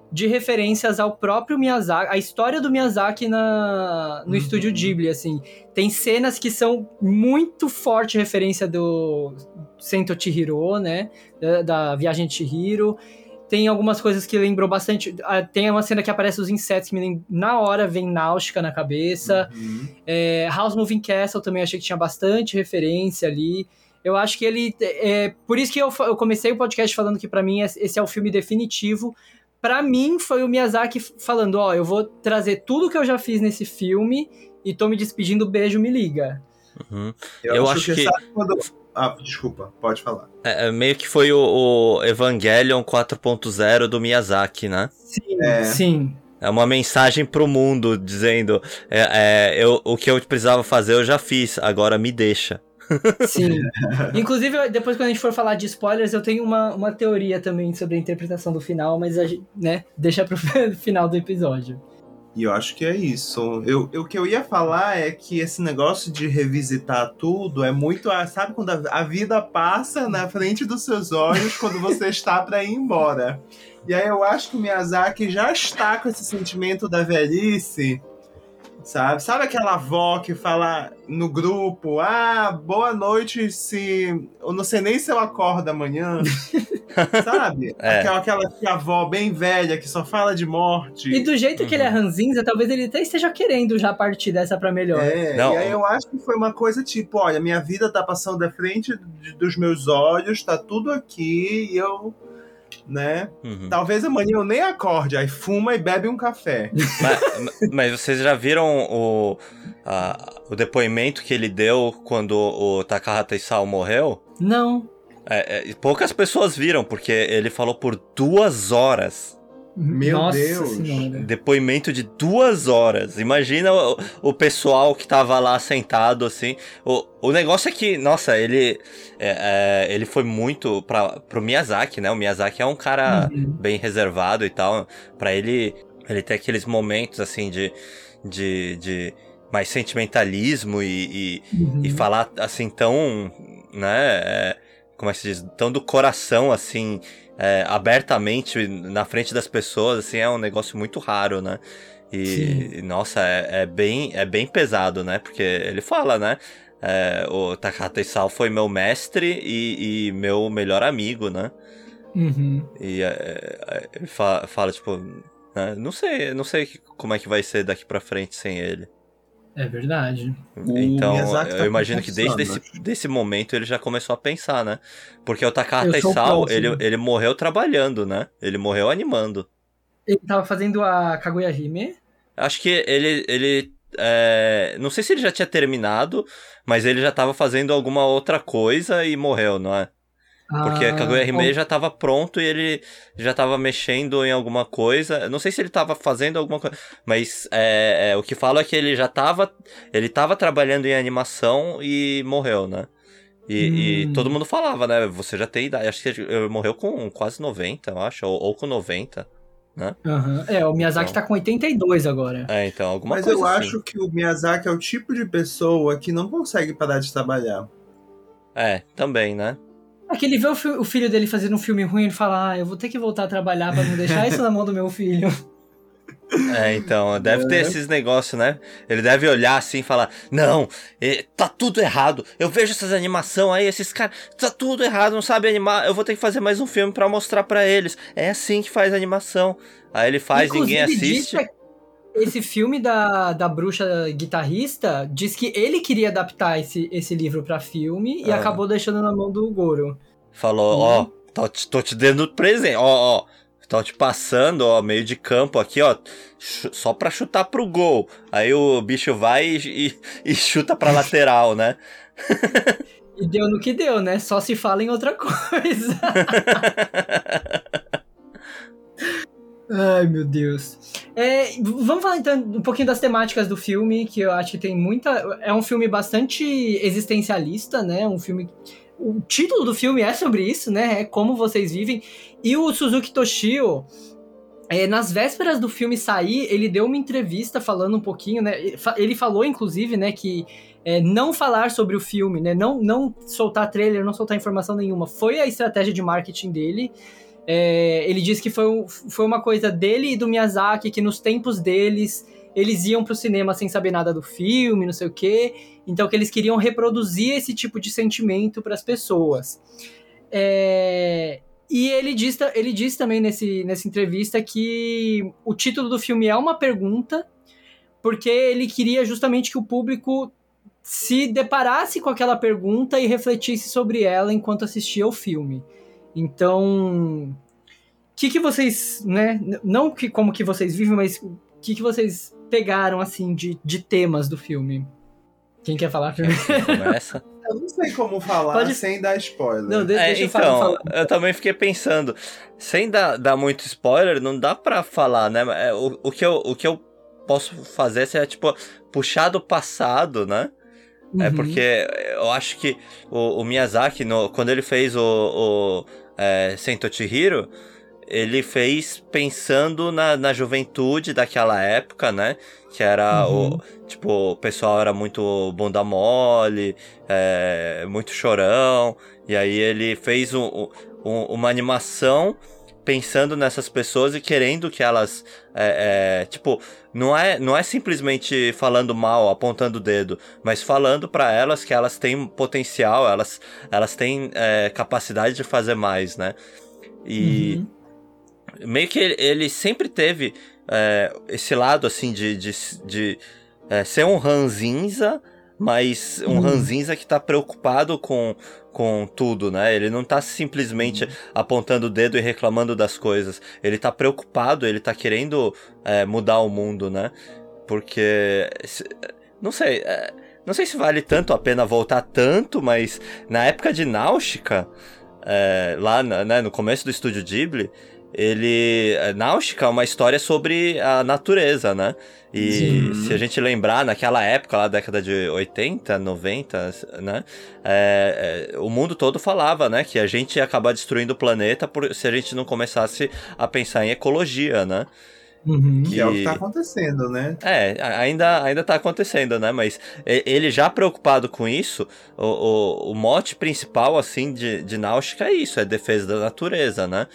de referências ao próprio Miyazaki, a história do Miyazaki na, no Uhum. estúdio Ghibli, assim. Tem cenas que são muito forte referência do Sento Chihiro, né? Da, da Viagem de Chihiro. Tem algumas coisas que lembrou bastante. ah, Tem uma cena que aparece os insetos que me lem- na hora vem Náutica na cabeça. Uhum. É, House Moving Castle também achei que tinha bastante referência ali. Eu acho que ele. É, por isso que eu, eu comecei o podcast falando que pra mim esse é o filme definitivo. Pra mim foi o Miyazaki falando: Ó, eu vou trazer tudo que eu já fiz nesse filme e tô me despedindo, beijo, me liga. Uhum. Eu, Eu acho, acho que, que- sabe quando. Ah, desculpa, pode falar. É, é meio que foi o, o Evangelion 4.0 do Miyazaki, né? Sim, É. sim. É uma mensagem pro mundo dizendo: é, é, eu, o que eu precisava fazer eu já fiz, agora me deixa. Sim. Inclusive, depois quando a gente for falar de spoilers, eu tenho uma, uma teoria também sobre a interpretação do final, mas a gente, né, deixa pro final do episódio. E eu acho que é isso. Eu, eu- o que eu ia falar é que esse negócio de revisitar tudo é muito. Sabe quando a, a vida passa na frente dos seus olhos quando você está para ir embora? E aí eu acho que o Miyazaki já está com esse sentimento da velhice. Sabe? Sabe aquela avó que fala no grupo: Ah, boa noite, se. Eu não sei nem se eu acordo amanhã. Sabe? É. Aquela, aquela avó bem velha que só fala de morte. E do jeito que ele é Uhum. ranzinza, talvez ele até esteja querendo já partir dessa pra melhor. É, Não. e aí eu acho que foi uma coisa tipo, olha, minha vida tá passando da frente dos meus olhos, tá tudo aqui, e eu, né? Uhum. Talvez amanhã eu nem acorde, aí fuma e bebe um café. mas, mas vocês já viram o, a- o depoimento que ele deu quando o Takahata Isao morreu? Não. É, é, poucas pessoas viram, porque ele falou por duas horas. Meu Nossa Deus. senhora. Depoimento de duas horas. Imagina o, o pessoal que tava lá sentado, assim. O, o negócio é que, nossa, ele. é, é, ele foi muito pra, pro Miyazaki, né? O Miyazaki é um cara Uhum. bem reservado e tal. Pra ele. Ele ter aqueles momentos, assim, de. de, de mais sentimentalismo e, e, Uhum. e falar assim tão, né, é, como é que se diz, tão do coração assim, é, abertamente na frente das pessoas, assim, é um negócio muito raro, né? E nossa, é, é bem é bem pesado, né? Porque ele fala, né? é, o Takahata Isao foi meu mestre e, e meu melhor amigo, né? Uhum. E é, é, ele fala, fala, tipo, né, não sei, não sei como é que vai ser daqui pra frente sem ele. É verdade. O Então, Miyazaki tá eu imagino que desde desse, desse momento ele já começou a pensar, né? Porque o Takahata Eu Isao, ele, ele morreu trabalhando, né? Ele morreu animando. Ele tava fazendo a Kaguya Hime. Acho que ele, ele é, não sei se ele já tinha terminado, mas ele já tava fazendo alguma outra coisa e morreu, não é? Porque Ah, Kaguya Hime bom, já tava pronto e ele já tava mexendo em alguma coisa. Eu Não sei se ele tava fazendo alguma coisa, mas é, é, o que falo é que ele já tava. Ele tava trabalhando em animação e morreu, né? E, e Hum. todo mundo falava, né? Você já tem idade. Acho que ele morreu com quase 90, eu acho, ou, ou com 90. aham. É, o Miyazaki Então. tá com 82 agora. É, então, alguma Mas coisa eu assim. acho que o Miyazaki é o tipo de pessoa que não consegue parar de trabalhar. É, também, né? É que ele vê o, fi- o filho dele fazendo um filme ruim e ele fala: Ah, eu vou ter que voltar a trabalhar pra não deixar isso na mão do meu filho. É, então, deve ter É. esses negócios, né? Ele deve olhar assim e falar: Não, tá tudo errado. Eu vejo essas animações aí, esses caras, tá tudo errado, não sabe animar. Eu vou ter que fazer mais um filme pra mostrar pra eles. É assim que faz animação. Aí ele faz, ninguém Inclusive, diz assiste. Esse filme da, da bruxa guitarrista diz que ele queria adaptar esse, esse livro pra filme e Ah. acabou deixando na mão do Goro. Falou: Ó, tô, te- tô te dando presente, ó, ó. Tô te passando, ó, meio de campo aqui, ó, só pra chutar pro gol. Aí o bicho vai e, e- e chuta pra lateral, né? E deu no que deu, né? Só se fala em outra coisa. Ai, meu Deus. É, vamos falar então um pouquinho das temáticas do filme, que eu acho que tem muita. É um filme bastante existencialista, né? Um filme. o título do filme é sobre isso, né? É como vocês vivem. E o Suzuki Toshio, é, nas vésperas do filme sair, ele deu uma entrevista falando um pouquinho, né? Ele falou, inclusive, né, que é, não falar sobre o filme, né? Não, não soltar trailer, não soltar informação nenhuma. Foi a estratégia de marketing dele. É, ele disse que foi, foi uma coisa dele e do Miyazaki, que nos tempos deles, eles iam pro cinema sem saber nada do filme, não sei o quê. Então, que eles queriam reproduzir esse tipo de sentimento para as pessoas. É, e ele diz, ele diz também nesse, nessa entrevista que o título do filme é uma pergunta, porque ele queria justamente que o público se deparasse com aquela pergunta e refletisse sobre ela enquanto assistia o filme. Então, o que, que vocês, né? Não que como que vocês vivem, mas o que, que vocês pegaram assim de, de temas do filme? Quem quer falar primeiro? Começa. Eu não sei como falar Pode... sem dar spoiler. Não, deixa, é, então, eu, falar. eu também fiquei pensando, sem dar, dar muito spoiler, não dá pra falar, né? É, o, o, que eu, o que eu posso fazer é, tipo, puxar do passado, né? É uhum. É porque eu acho que o, o Miyazaki, no, quando ele fez o, o é, Sento Chihiro, ele fez pensando na, na juventude daquela época, né? Que era uhum. o. Tipo, o pessoal era muito bunda mole, é, muito chorão. E aí ele fez um, um, uma animação pensando nessas pessoas e querendo que elas. É, é, tipo, não é, não é simplesmente falando mal, apontando o dedo, mas falando para elas que elas têm potencial, elas, elas têm é, capacidade de fazer mais, né? E. Uhum meio que ele, ele sempre teve é, esse lado, assim, de, de, de é, ser um ranzinza, mas um uhum. ranzinza que tá preocupado com, com tudo, né? Ele não tá simplesmente uhum. apontando o dedo e reclamando das coisas. Ele tá preocupado, ele tá querendo é, mudar o mundo, né? Porque. Não sei. É, não sei se vale tanto a pena voltar tanto, mas na época de Náutica, é, lá né, no começo do estúdio Ghibli, ele. É, Náutica é uma história sobre a natureza, né? E Sim. se a gente lembrar, naquela época, lá, década de 80, 90, né? É, é, o mundo todo falava, né? Que a gente ia acabar destruindo o planeta por, se a gente não começasse a pensar em ecologia, né? Uhum. Que... que... é o que tá acontecendo, né? É, ainda, ainda tá acontecendo, né? Mas ele já preocupado com isso, o, o, o mote principal, assim, de, de Náutica é isso, é defesa da natureza, né?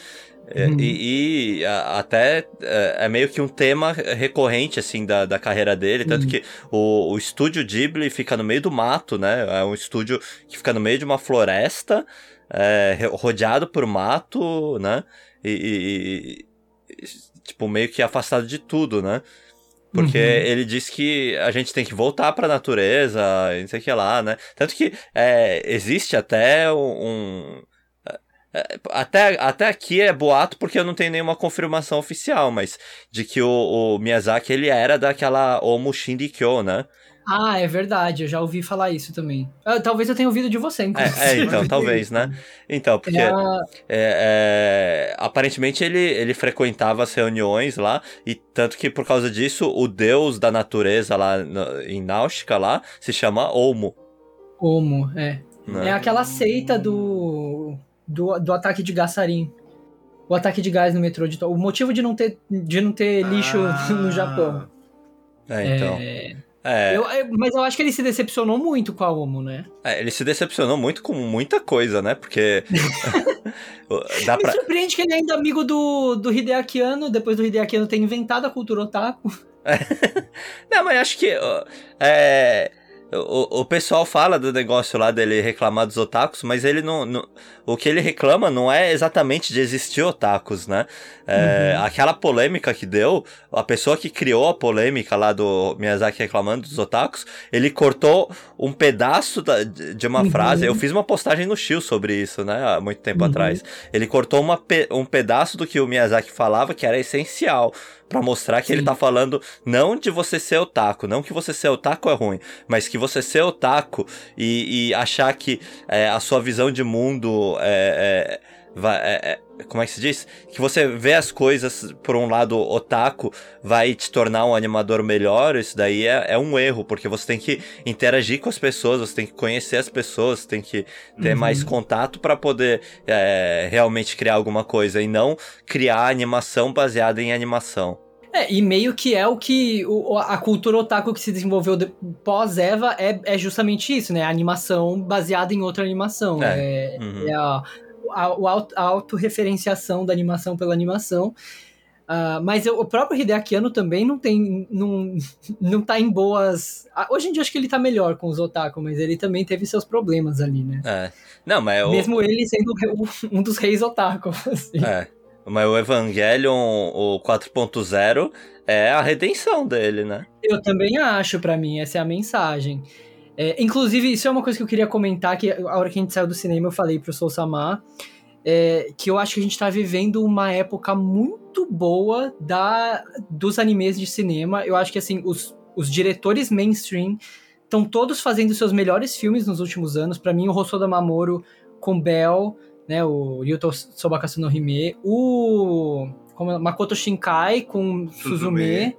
É, uhum. E, e a, até é, é, meio que um tema recorrente, assim, da, da carreira dele. Tanto uhum. que o, o estúdio Ghibli fica no meio do mato, né? É um estúdio que fica no meio de uma floresta, é, rodeado por mato, né? E, e, e, tipo, meio que afastado de tudo, né? Porque uhum. ele diz que a gente tem que voltar para a natureza, não sei o que lá, né? Tanto que é, existe até um, é, até, até aqui é boato porque eu não tenho nenhuma confirmação oficial, mas de que o, o Miyazaki ele era daquela Omu Shindikyo, né? Ah, é verdade, eu já ouvi falar isso também. Ah, talvez eu tenha ouvido de você, inclusive. É, é então, talvez, né? Então, porque é, é, aparentemente ele, ele frequentava as reuniões lá, e tanto que por causa disso, o deus da natureza lá no, em Náutica lá se chama Omo. Omo, é. Né? É aquela seita do do, do ataque de gás sarin. O ataque de gás no metrô de O motivo de não ter, de não ter lixo ah. no Japão. É, então. É... É. Eu, mas eu acho que ele se decepcionou muito com a Omo, né? É, ele se decepcionou muito com muita coisa, né? Porque. dá pra... Me surpreende que ele é ainda amigo do, do Hideaki Anno, depois do Hideaki Anno ter inventado a cultura otaku. Não, mas acho que. É o, o pessoal fala do negócio lá dele reclamar dos otakus, mas ele não, não O que ele reclama não é exatamente de existir otakus, né? É, uhum. Aquela polêmica que deu, a pessoa que criou a polêmica lá do Miyazaki reclamando dos otakus, ele cortou um pedaço da, de uma uhum. frase. Eu fiz uma postagem no Shio sobre isso, né? Há muito tempo uhum. atrás. Ele cortou uma, um pedaço do que o Miyazaki falava que era essencial para mostrar que Sim. ele tá falando não de você ser otaku, não que você ser otaku é ruim, mas que você ser otaku e, e achar que é, a sua visão de mundo é, é é, é, como é que se diz? Que você vê as coisas por um lado otaku vai te tornar um animador melhor, isso daí é, é um erro, porque você tem que interagir com as pessoas, você tem que conhecer as pessoas, tem que ter Uhum. mais contato para poder é, realmente criar alguma coisa e não criar animação baseada em animação. É, e meio que é o que o- a cultura otaku que se desenvolveu de- pós-Eva é, é justamente isso, né? A animação baseada em outra animação. É, Uhum. é a, a, a autorreferenciação da animação pela animação. Ah, mas eu- o próprio Hideaki Anno também não tem. Não, não tá em boas. ah, Hoje em dia acho que ele tá melhor com os otaku, mas ele também teve seus problemas ali, né? É. Não, mas o, Mesmo ele sendo um dos reis otaku. assim. é, mas o Evangelion, o 4.0, é a redenção dele, né? Eu também acho, pra mim, essa é a mensagem. É, inclusive, isso é uma coisa que eu queria comentar, que a hora que a gente saiu do cinema eu falei pro Soul Samar, é, que eu acho que a gente tá vivendo uma época muito boa da, dos animes de cinema. Eu acho que, assim, os, os diretores mainstream estão todos fazendo seus melhores filmes nos últimos anos. Pra mim, o Hosoda Mamoru com Bell, né, o Ryuto Sobakasu no Hime, o como é? Makoto Shinkai com Suzume. Suzume,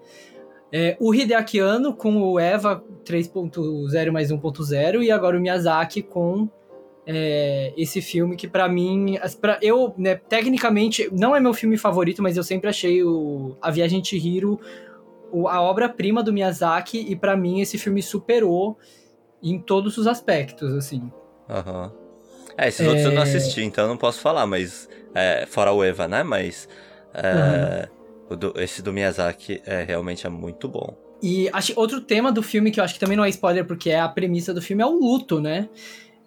é, o Hideaki Anno com o Eva 3.0 mais 1.0 e agora o Miyazaki com é, esse filme que pra mim, as- pra, eu, né, tecnicamente, não é meu filme favorito, mas eu sempre achei o A Viagem de Hiro a obra-prima do Miyazaki e pra mim esse filme superou em todos os aspectos, assim. Aham. É, esses outros eu não assisti, então eu não posso falar, mas. é, fora o Eva, né? Mas. é, o do- esse do Miyazaki é realmente é muito bom. E acho, outro tema do filme que eu acho que também não é spoiler, porque é a premissa do filme, é o luto, né?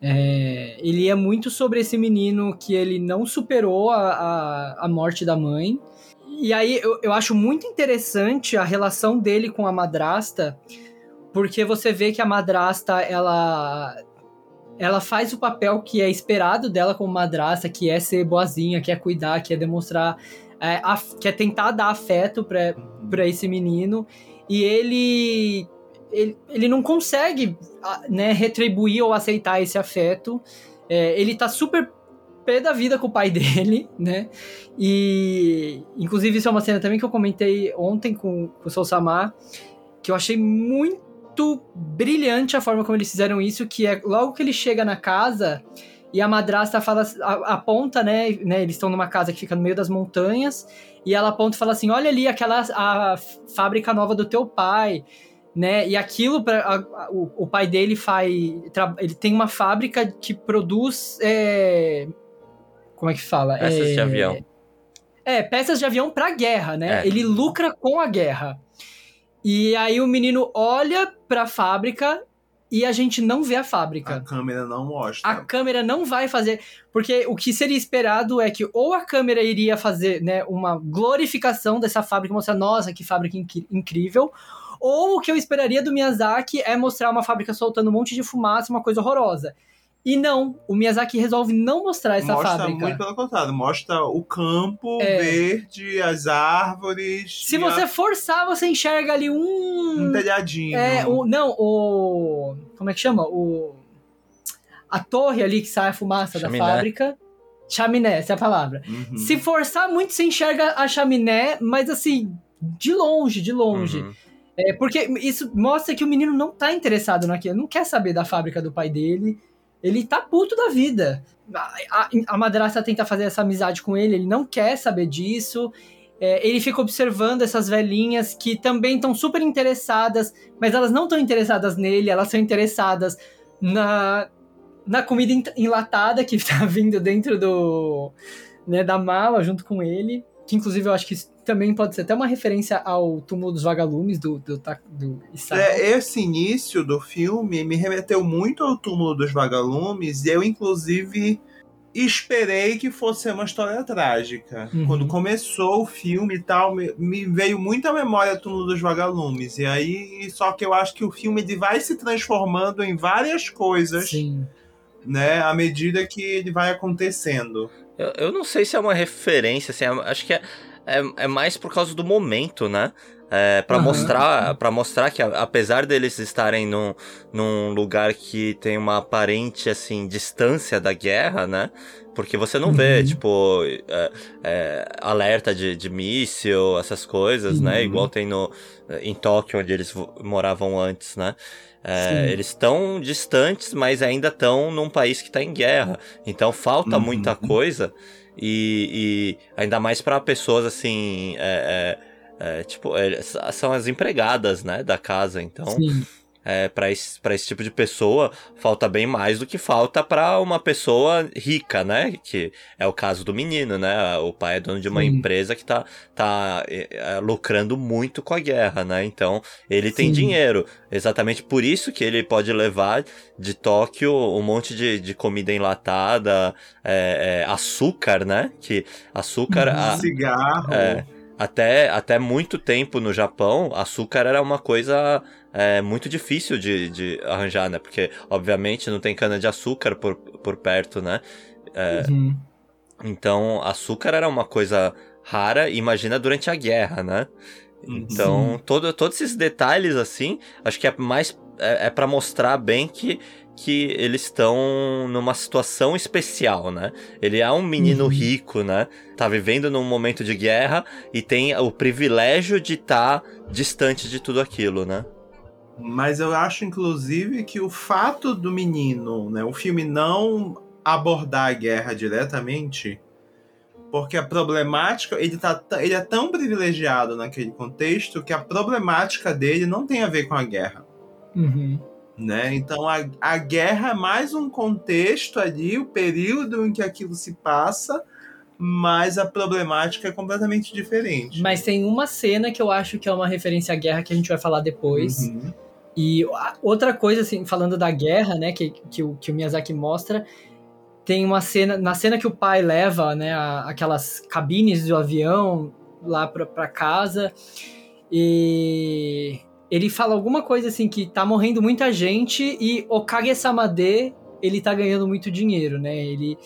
É, ele é muito sobre esse menino que ele não superou a, a, a morte da mãe. E aí eu, eu acho muito interessante a relação dele com a madrasta, porque você vê que a madrasta, ela. Ela faz o papel que é esperado dela como madrasta, que é ser boazinha, que é cuidar, que é demonstrar, é, que é tentar dar afeto pra esse menino e ele, ele ele não consegue né, retribuir ou aceitar esse afeto. É, ele tá super pé da vida com o pai dele, né? E inclusive isso é uma cena também que eu comentei ontem com, com o Soul Samar, que eu achei muito brilhante a forma como eles fizeram isso, que é logo que ele chega na casa e a madrasta fala, aponta, né, né? Eles estão numa casa que fica no meio das montanhas, e ela aponta e fala assim: olha ali aquela a fábrica nova do teu pai. Né? E aquilo, pra, a- a- o, o pai dele faz. Ele tem uma fábrica que produz. é, como é que fala? Peças É, de avião. É, peças de avião pra guerra, né? É. Ele lucra com a guerra. E aí o menino olha pra fábrica e a gente não vê a fábrica. A câmera não mostra. A câmera não vai fazer. Porque o que seria esperado é que ou a câmera iria fazer né, uma glorificação dessa fábrica, mostrar, nossa, que fábrica inqui- incrível. Ou o que eu esperaria do Miyazaki é mostrar uma fábrica soltando um monte de fumaça, uma coisa horrorosa. E não, o Miyazaki resolve não mostrar essa mostra fábrica. muito pelo contrário, mostra o campo É. verde, as árvores. Se você a- forçar, você enxerga ali um. um telhadinho. É, o, não, o. Como é que chama? O. A torre ali que sai a fumaça Chaminé. da fábrica. Chaminé, essa é a palavra. Uhum. Se forçar muito, você enxerga a chaminé, mas assim, de longe, de longe. Uhum. É, porque isso mostra que o menino não tá interessado naquilo, não quer saber da fábrica do pai dele. Ele tá puto da vida. A, a, a madrasta tenta fazer essa amizade com ele, ele não quer saber disso. É, ele fica observando essas velhinhas que também estão super interessadas, mas elas não estão interessadas nele, elas são interessadas na, na comida en- enlatada que tá vindo dentro do né, da mala junto com ele. Que inclusive eu acho que também pode ser até uma referência ao túmulo dos vagalumes do, do, do Isao. É, esse início do filme me remeteu muito ao túmulo dos vagalumes, e eu, inclusive, esperei que fosse uma história trágica. Uhum. Quando começou o filme e tal, me, me veio muito à memória o túmulo dos vagalumes. E aí, só que eu acho que o filme ele vai se transformando em várias coisas, Sim. né, à medida que ele vai acontecendo. Eu, eu não sei se é uma referência, assim, é- acho que é, é, é mais por causa do momento, né? É, para Aham. mostrar para mostrar que apesar deles estarem num, num lugar que tem uma aparente assim distância da guerra, né? Porque você não vê, Uhum. tipo, é, é, alerta de, de míssil, essas coisas, né? Uhum. Igual tem no, em Tóquio, onde eles moravam antes, né? É, eles estão distantes, mas ainda estão num país que está em guerra. Então falta Uhum. muita coisa. E, e ainda mais para pessoas assim. é, é, é, tipo, é, são as empregadas, né? Da casa. Então, Sim. É, para esse, pra esse tipo de pessoa, falta bem mais do que falta para uma pessoa rica, né? Que é o caso do menino, né? O pai é dono de uma Sim. empresa que tá, tá é, é, lucrando muito com a guerra, né? Então, ele tem Sim. dinheiro. Exatamente por isso que ele pode levar de Tóquio um monte de, de comida enlatada, é, é, açúcar, né? Que açúcar. Uhum. a- Cigarro. é, até, até muito tempo no Japão, açúcar era uma coisa é, muito difícil de, de arranjar, né? Porque, obviamente, não tem cana-de-açúcar por, por perto, né? É, Uhum. então, açúcar era uma coisa rara, imagina durante a guerra, né? Então, todo, todos esses detalhes, assim, acho que é mais. É, é para mostrar bem que, que eles estão numa situação especial, né? Ele é um menino Uhum. rico, né? Tá vivendo num momento de guerra e tem o privilégio de estar distante de tudo aquilo, né? Mas eu acho, inclusive, que o fato do menino, né, o filme não abordar a guerra diretamente, porque a problemática, ele, tá, ele é tão privilegiado naquele contexto que a problemática dele não tem a ver com a guerra. Uhum. Né? Então a, a guerra é mais um contexto ali, o período em que aquilo se passa, mas a problemática é completamente diferente. Mas tem uma cena que eu acho que é uma referência à guerra que a gente vai falar depois. Uhum. E outra coisa, assim, falando da guerra, né, que, que, o, que o Miyazaki mostra, tem uma cena, na cena que o pai leva, né, a- aquelas cabines do avião lá pra, pra casa, e ele fala alguma coisa assim, que tá morrendo muita gente e o Kage-samade, ele tá ganhando muito dinheiro, né, ele,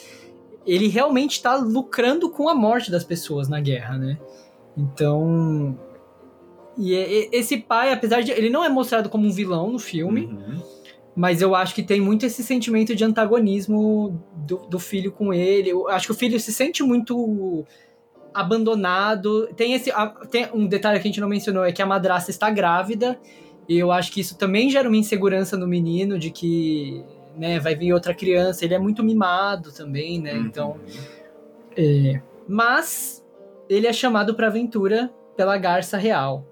ele realmente tá lucrando com a morte das pessoas na guerra, né, então... E e- esse pai, apesar de. Ele não é mostrado como um vilão no filme, Uhum. mas eu acho que tem muito esse sentimento de antagonismo do, do filho com ele. Eu acho que o filho se sente muito abandonado. Tem esse. tem um detalhe que a gente não mencionou: é que a madrasta está grávida. E eu acho que isso também gera uma insegurança no menino de que. Né, vai vir outra criança, ele é muito mimado também, né? Então, é, mas ele é chamado para aventura pela garça real.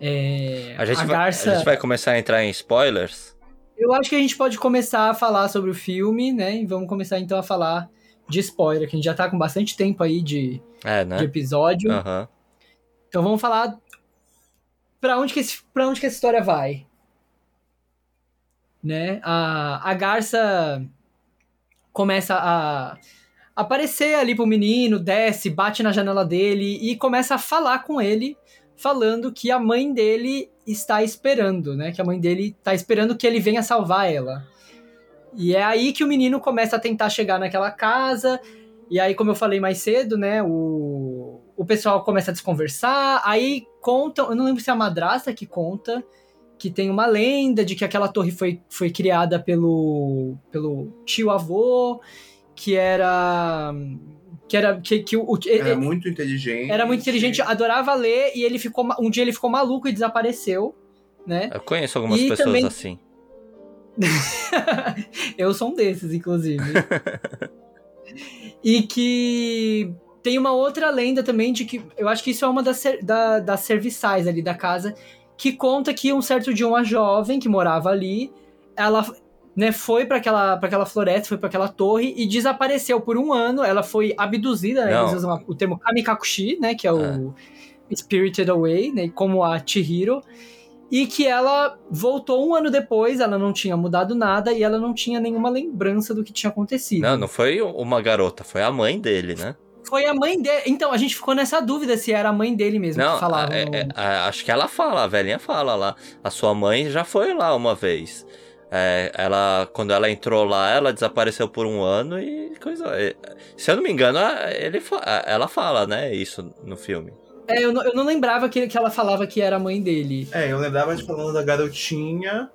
É, A gente, vai, garça. a gente vai começar a entrar em spoilers. Eu acho que a gente pode começar a falar sobre o filme, né? E vamos começar então a falar de spoiler, que a gente já tá com bastante tempo aí de, É, de né? episódio. Aham. Então vamos falar pra onde que, esse, pra onde que essa história vai. Né? A, a garça começa a aparecer ali pro menino, desce, bate na janela dele e começa a falar com ele, falando que a mãe dele está esperando, né? Que a mãe dele está esperando que ele venha salvar ela. E é aí que o menino começa a tentar chegar naquela casa. E aí, como eu falei mais cedo, né? O, o pessoal começa a desconversar. Aí contam, eu não lembro se é a madrasta que conta que tem uma lenda de que aquela torre foi, foi criada pelo, pelo tio avô, que era. Que era. Que, que o, Era muito inteligente. era muito inteligente, adorava ler, e ele ficou. Um dia ele ficou maluco e desapareceu, né? Eu conheço algumas E pessoas também- assim. Eu sou um desses, inclusive. e que tem uma outra lenda também de que. Eu acho que isso é uma das, da, das serviçais ali da casa, que conta que um certo dia uma jovem que morava ali, ela né, foi para aquela, pra aquela floresta, foi para aquela torre e desapareceu por um ano. Ela foi abduzida, né? Eles usam o termo kamikakushi, né? Que é o Spirited Away, né? Como a Chihiro. E que ela voltou um ano depois, ela não tinha mudado nada e ela não tinha nenhuma lembrança do que tinha acontecido. Não, não foi uma garota, foi a mãe dele, né? Foi a mãe dele. Então, a gente ficou nessa dúvida se era a mãe dele mesmo Não, que falava. é- é- é, acho que ela fala, a velhinha fala lá. A sua mãe já foi lá uma vez. É, ela, quando ela entrou lá, ela desapareceu por um ano e coisa. Se eu não me engano, ele, ela fala, né? Isso no filme. É, eu não, eu não lembrava que, que ela falava que era a mãe dele. É, eu lembrava de falando da garotinha,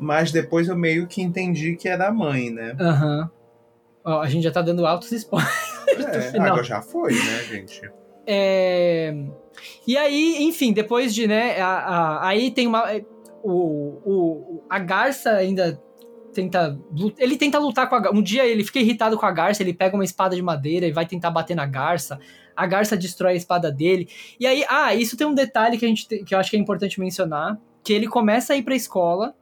mas depois eu meio que entendi que era a mãe, né? Aham. Ó, a gente já tá dando altos spoilers. É, final. agora já foi, né, gente? É... E aí, enfim, depois de, né, a, a- aí tem uma... O, o, a Garça ainda tenta... Ele tenta lutar com a Garça. Um dia ele fica irritado com a Garça, ele pega uma espada de madeira e vai tentar bater na Garça. A Garça destrói a espada dele. E aí, ah, isso tem um detalhe que, a gente, te- que eu acho que é importante mencionar, que ele começa a ir pra escola,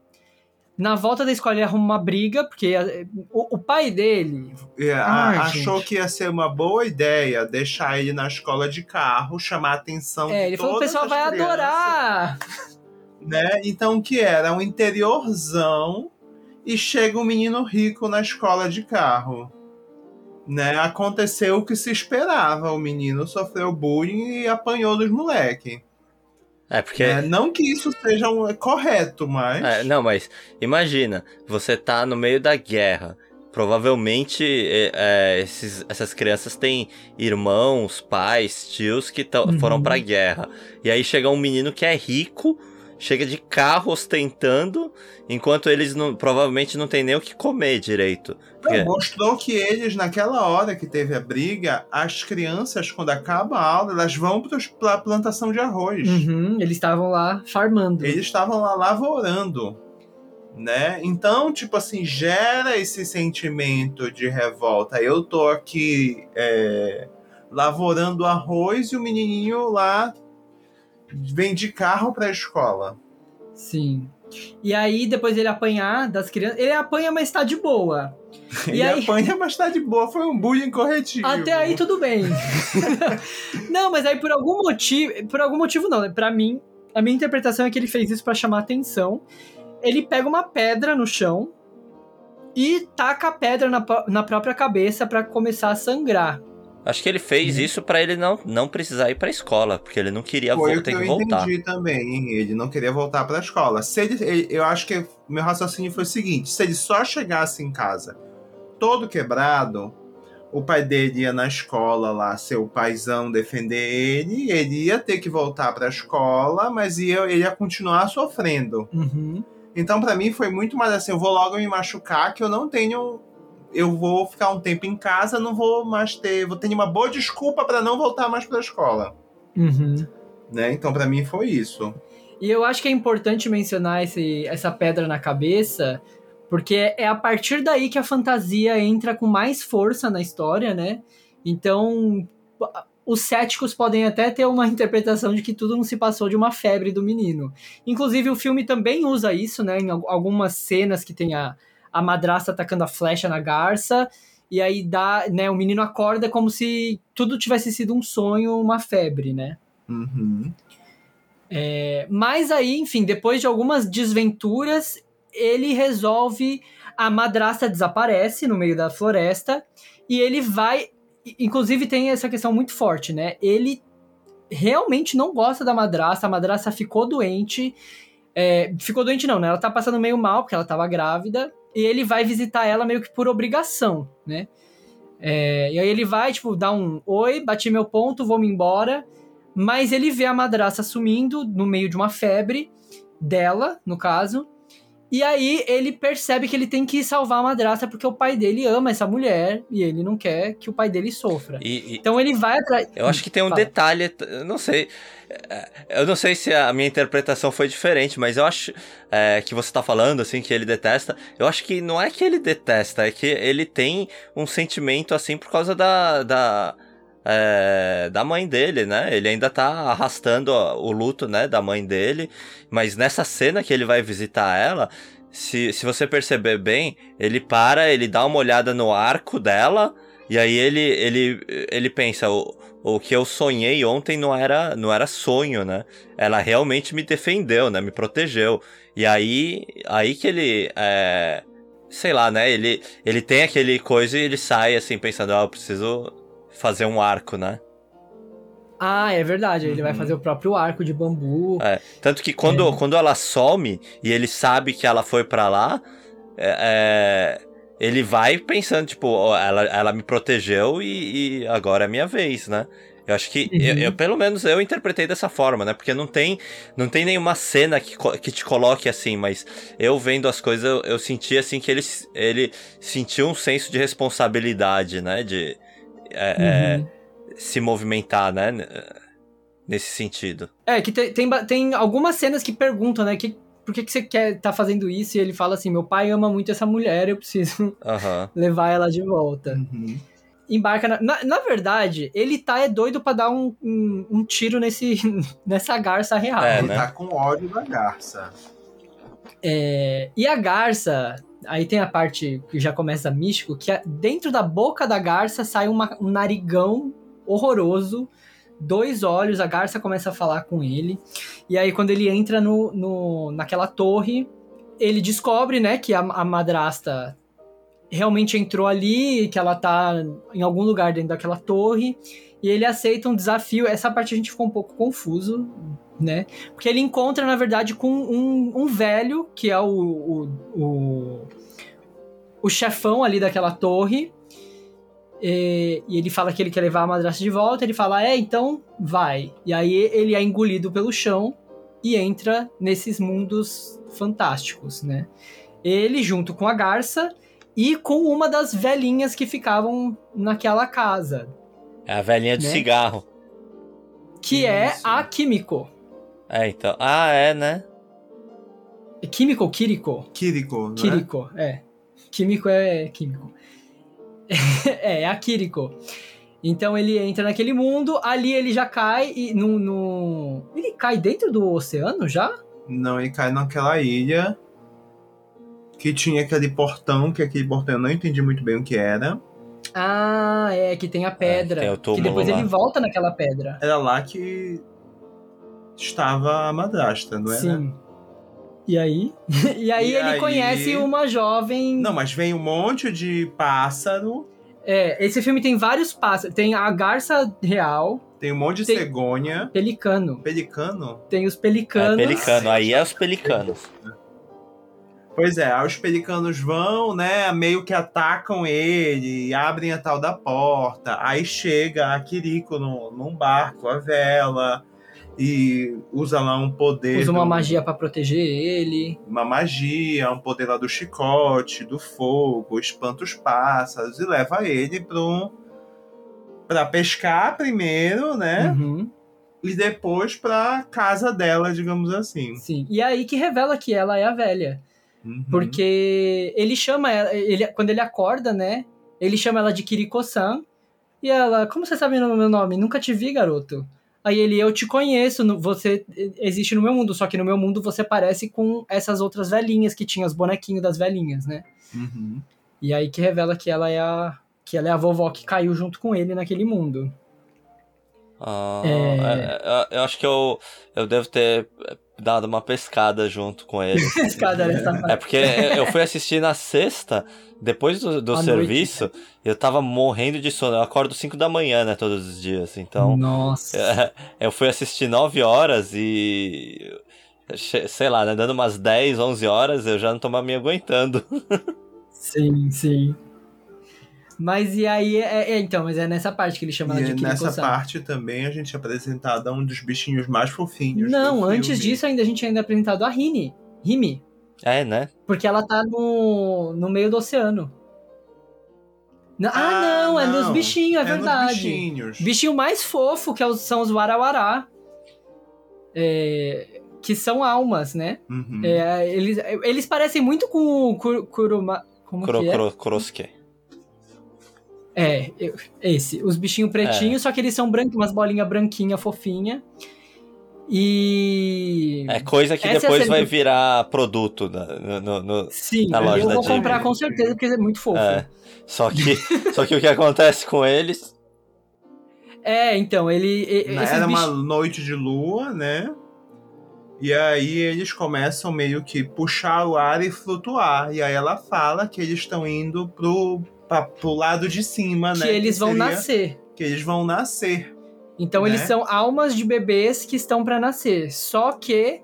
na volta da escola ele arruma uma briga, porque eh, o, o pai dele... A- Ai, achou gente. que ia ser uma boa ideia deixar ele na escola de carro, chamar a atenção É, de ele falou, o pessoal vai crianças, adorar! Né? Então, que era um interiorzão e chega um menino rico na escola de carro. Né? Aconteceu o que se esperava. O menino sofreu bullying e apanhou dos moleques. É, porque. É, não que isso seja um, correto, mas. É, não, mas imagina, você tá no meio da guerra. Provavelmente é, é, esses- essas crianças têm irmãos, pais, tios que tão- Uhum. foram pra guerra. E aí chega um menino que é rico, chega de carro ostentando, enquanto eles não, provavelmente não tem nem o que comer direito. Porque- Não, mostrou que eles, naquela hora que teve a briga, as crianças, quando acaba a aula, elas vão para a plantação de arroz. Uhum, eles estavam lá farmando. Eles estavam lá lavorando. Né? Então, tipo assim, gera esse sentimento de revolta. Eu tô aqui é, lavorando arroz e o menininho lá vem de carro pra escola. Sim. E aí, depois ele apanhar das crianças. Ele apanha, mas tá de boa. Ele aí- apanha, mas tá de boa. Foi um bullying corretivo. Até aí tudo bem. não, mas aí por algum motivo. Por algum motivo não, né? Pra mim, a minha interpretação é que ele fez isso pra chamar atenção. Ele pega uma pedra no chão e taca a pedra na, na própria cabeça pra começar a sangrar. Acho que ele fez isso pra ele não, não precisar ir pra escola, porque ele não queria Foi que ter eu que voltar. entendi também. Ele não queria voltar pra escola. Se ele, ele- eu acho que meu raciocínio foi o seguinte: se ele só chegasse em casa todo quebrado, o pai dele ia na escola lá, seu paizão defender ele, ele ia ter que voltar pra escola, mas ia, ele ia continuar sofrendo. Uhum. Então, pra mim, foi muito mais assim: eu vou logo me machucar, que eu não tenho. Eu vou ficar um tempo em casa, não vou mais ter. Vou ter uma boa desculpa pra não voltar mais pra escola. Uhum. Né? Então, pra mim, foi isso. E eu acho que é importante mencionar esse, essa pedra na cabeça, porque é a partir daí que a fantasia entra com mais força na história, né? Então, os céticos podem até ter uma interpretação de que tudo não se passou de uma febre do menino. Inclusive, o filme também usa isso, né? Em al- algumas cenas que tem a, a madrasta atacando a flecha na garça. E aí dá, né? O menino acorda como se tudo tivesse sido um sonho, uma febre, né? Uhum. É, mas aí, enfim, depois de algumas desventuras, ele resolve. A madrasta desaparece no meio da floresta e ele vai. Inclusive, tem essa questão muito forte, né? Ele realmente não gosta da madrasta, a madrasta ficou doente. é, ficou doente, não, né? Ela tá passando meio mal porque ela tava grávida. E ele vai visitar ela meio que por obrigação, né? É, e aí ele vai, tipo, dar um oi, bati meu ponto, vou me embora. Mas ele vê a madrasta sumindo no meio de uma febre dela, no caso. E aí ele percebe que ele tem que salvar a madrasta porque o pai dele ama essa mulher e ele não quer que o pai dele sofra. E, e Então ele vai atrás. eu acho que tem um Fala. detalhe, eu não sei. é, Eu não sei se a minha interpretação foi diferente, mas eu acho é, que você tá falando, assim, que ele detesta. Eu acho que não é que ele detesta, é que ele tem um sentimento, assim, por causa da. da é, da mãe dele, né? Ele ainda tá arrastando o luto, né, da mãe dele. Mas nessa cena que ele vai visitar ela, se, se você perceber bem, ele para, ele dá uma olhada no arco dela, e aí ele, ele, ele pensa, o, o que eu sonhei ontem não era, não era sonho, né? Ela realmente me defendeu, né? Me protegeu. E aí, aí que ele, é, sei lá, né? Ele, ele tem aquele coisa e ele sai assim pensando, ah, eu preciso fazer um arco, né? Ah, é verdade. Ele vai Uhum. fazer o próprio arco de bambu. É, tanto que quando, quando ela some e ele sabe que ela foi pra lá, é, é, ele vai pensando, tipo, ela, ela me protegeu e, e agora é minha vez, né? Eu acho que, Uhum. eu, eu- pelo menos eu interpretei dessa forma, né? Porque não tem, não tem nenhuma cena que, que te coloque assim, mas eu vendo as coisas, eu, eu senti assim que ele, ele sentiu um senso de responsabilidade, né? De é, é, Uhum. se movimentar, né? Nesse sentido. É, que tem, tem, tem algumas cenas que perguntam, né? Que, por que, que você quer tá fazendo isso? E ele fala assim: meu pai ama muito essa mulher, eu preciso Aham. levar ela de volta. Uhum. Embarca na, na. na verdade, ele tá é doido pra dar um, um, um tiro nesse, nessa garça real. É, Ele né? tá com ódio da garça. É, e a garça, aí tem a parte que já começa místico, que é- dentro da boca da garça sai uma- um narigão horroroso, dois olhos, a garça começa a falar com ele, e aí quando ele entra no, no- naquela torre, ele descobre, né, que a, a madrasta realmente entrou ali, que ela tá em algum lugar dentro daquela torre, e ele aceita um desafio, essa parte a gente ficou um pouco confuso, né, porque ele encontra, na verdade, com um, um velho, que é o, o, o, o chefão ali daquela torre. E, e ele fala que ele quer levar a madrasta de volta. Ele fala, é, então vai. E aí ele é engolido pelo chão e entra nesses mundos fantásticos, né? Ele junto com a garça e com uma das velhinhas que ficavam naquela casa, É a velhinha de Né? cigarro. que é Isso. a Kimiko. É, então. Ah, é, né? Kimiko, Kiriko. Kiriko, né? Kiriko, é. Kimiko é Químico. é, é a Kiriko. Então ele entra naquele mundo, ali ele já cai e no, no... Ele cai dentro do oceano já? Não, ele cai naquela ilha que tinha aquele portão, que aquele portão eu não entendi muito bem o que era. Ah, é, que tem a pedra. tem o que túmulo depois lá. ele volta naquela pedra. Era lá que estava a madrasta, não era? Sim. E aí? e aí E ele aí? conhece uma jovem. Não, mas vem um monte de pássaro, É, esse filme tem vários pássaros. Tem a garça real, tem um monte de Tem- cegonha, pelicano. pelicano. Tem os É, pelicanos. pelicano. Aí é os pelicanos. Pois é, aí os pelicanos vão, né, meio que atacam ele, abrem a tal da porta, aí chega a Kiriko no, num barco, a vela, e usa lá um poder. Usa uma do- magia pra proteger ele. uma magia, um poder lá do chicote, do fogo, espanta os pássaros e leva ele pro, pra pescar primeiro, né? Uhum. E depois pra casa dela, digamos assim. Sim. E é aí que revela que ela é a velha. Uhum. Porque ele chama ela, ele, quando ele acorda, né? Ele chama ela de Kiriko-san. E ela, como você sabe o meu nome? Nunca te vi, garoto. Aí ele, eu te conheço, no- você existe no meu mundo, só que no meu mundo você parece com essas outras velhinhas que tinham os bonequinhos das velhinhas, né? Uhum. E aí que revela que ela é a que ela é a vovó que caiu junto com ele naquele mundo. Ah, É. é, eu, eu acho que eu, eu devo ter dado uma pescada junto com ele. Escada nessa É parte. porque eu fui assistir na sexta, depois do, do serviço, eu tava morrendo de sono. Eu acordo 5 da manhã, né, todos os dias. Então, Nossa. é, eu fui assistir 9 horas e. Sei lá, né? Dando umas 10, 11 horas, eu já não tô mais me aguentando. Sim, sim. Mas e aí, é, é, então, mas é nessa parte que ele chama ela E de nessa Kiriko-san. parte também a gente é apresentado a um dos bichinhos mais fofinhos. Não, antes filme. disso ainda a gente ainda é apresentado a Rini. Rimi. É, né? Porque ela tá no, no meio do oceano. N- Ah, não, é nos bichinhos, é, É nos verdade. bichinhos. Bichinho mais fofo, que é os- são os Warawara. É, que são almas, né? Uhum. É, eles, eles parecem muito com o Kur- Kuruma... Como Kuro, que é? kuro, kurosuke. É, eu- esse. Os bichinhos pretinhos, só que eles são brancos, umas bolinhas branquinha, fofinha. E. É coisa que Essa é depois cena vai virar produto na- no- no- Sim, na loja eu da vou Disney. comprar com certeza, porque é muito fofo. É. Só que, só que o que acontece com eles. É, então, ele. Era uma noite de lua, né? E aí eles começam meio que puxar o ar e flutuar. E aí ela fala que eles estão indo pro, pra, pro lado de cima, que né? eles vão seria- nascer. Que eles vão nascer. Então né? eles são almas de bebês que estão pra nascer. Só que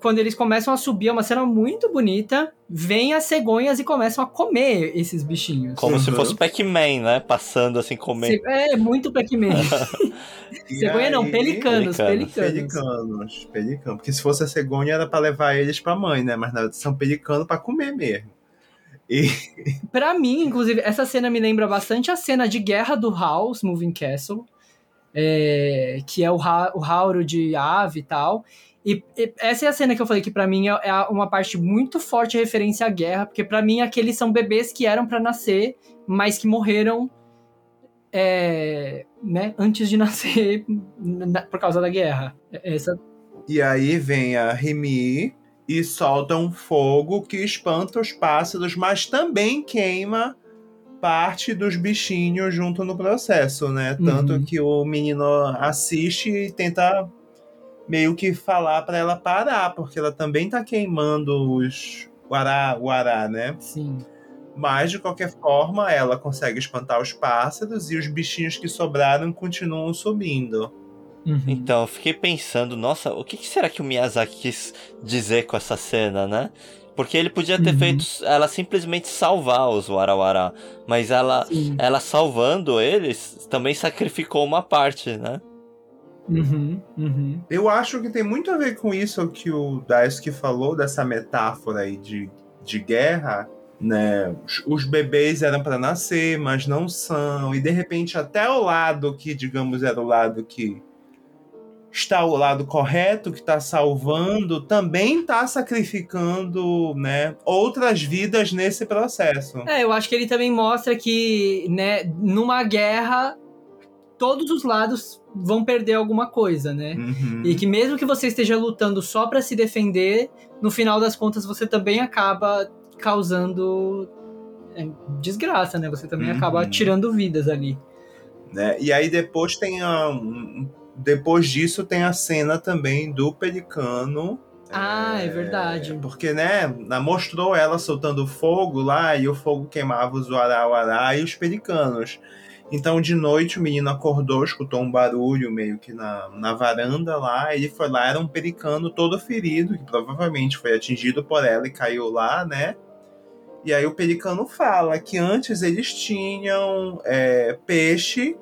quando eles começam a subir, é uma cena muito bonita, vem as cegonhas e começam a comer esses bichinhos. Como se Uhum. fosse Pac-Man, né? Passando assim, comendo. É, muito Pac-Man. Cegonha não, aí- pelicanos, Pelicanos. pelicanos. Pelicanos, pelicanos. Porque se fosse a cegonha era pra levar eles pra mãe, né? Mas na verdade são pelicanos pra comer mesmo. E Pra mim, inclusive, essa cena me lembra bastante a cena de guerra do House, Moving Castle, é, que é o, Ra o Hauro de ave e tal. E, e essa é a cena que eu falei que pra mim é, é uma parte muito forte referência à guerra, porque pra mim aqueles são bebês que eram pra nascer, mas que morreram é, né, antes de nascer na- por causa da guerra. Essa, E aí vem a Remy e solta um fogo que espanta os pássaros, mas também queima parte dos bichinhos junto no processo, né? Tanto Uhum. que o menino assiste e tenta meio que falar pra ela parar, porque ela também tá queimando os o ará, o ará, né? sim. Mas de qualquer forma, ela consegue espantar os pássaros e os bichinhos que sobraram continuam subindo. Uhum. Então, eu fiquei pensando, nossa, o que, que será que o Miyazaki quis dizer com essa cena, né? Porque ele podia ter Uhum. feito ela simplesmente salvar os Warawara, mas ela, Sim. ela salvando eles também sacrificou uma parte, né? Uhum, uhum. Eu acho que tem muito a ver com isso que o Daisuke falou, dessa metáfora aí de, de guerra, né? Os, os bebês eram para nascer, mas não são, e de repente até o lado que, digamos, era o lado que está o lado correto, que está salvando, também está sacrificando, né, outras vidas nesse processo. É, eu acho que ele também mostra que, né, numa guerra, todos os lados vão perder alguma coisa, né? Uhum. E que mesmo que você esteja lutando só pra se defender, no final das contas você também acaba causando é, desgraça, né? Você também Uhum. acaba tirando vidas ali. né? E aí depois tem a, um- depois disso tem a cena também do pelicano. Ah, é verdade. Porque, né, mostrou ela soltando fogo lá e o fogo queimava os uará-uará e os pelicanos. Então, de noite, o menino acordou, escutou um barulho meio que na, na varanda lá. Ele foi lá, era um pelicano todo ferido, que provavelmente foi atingido por ela e caiu lá, né? E aí o pelicano fala que antes eles tinham é, peixe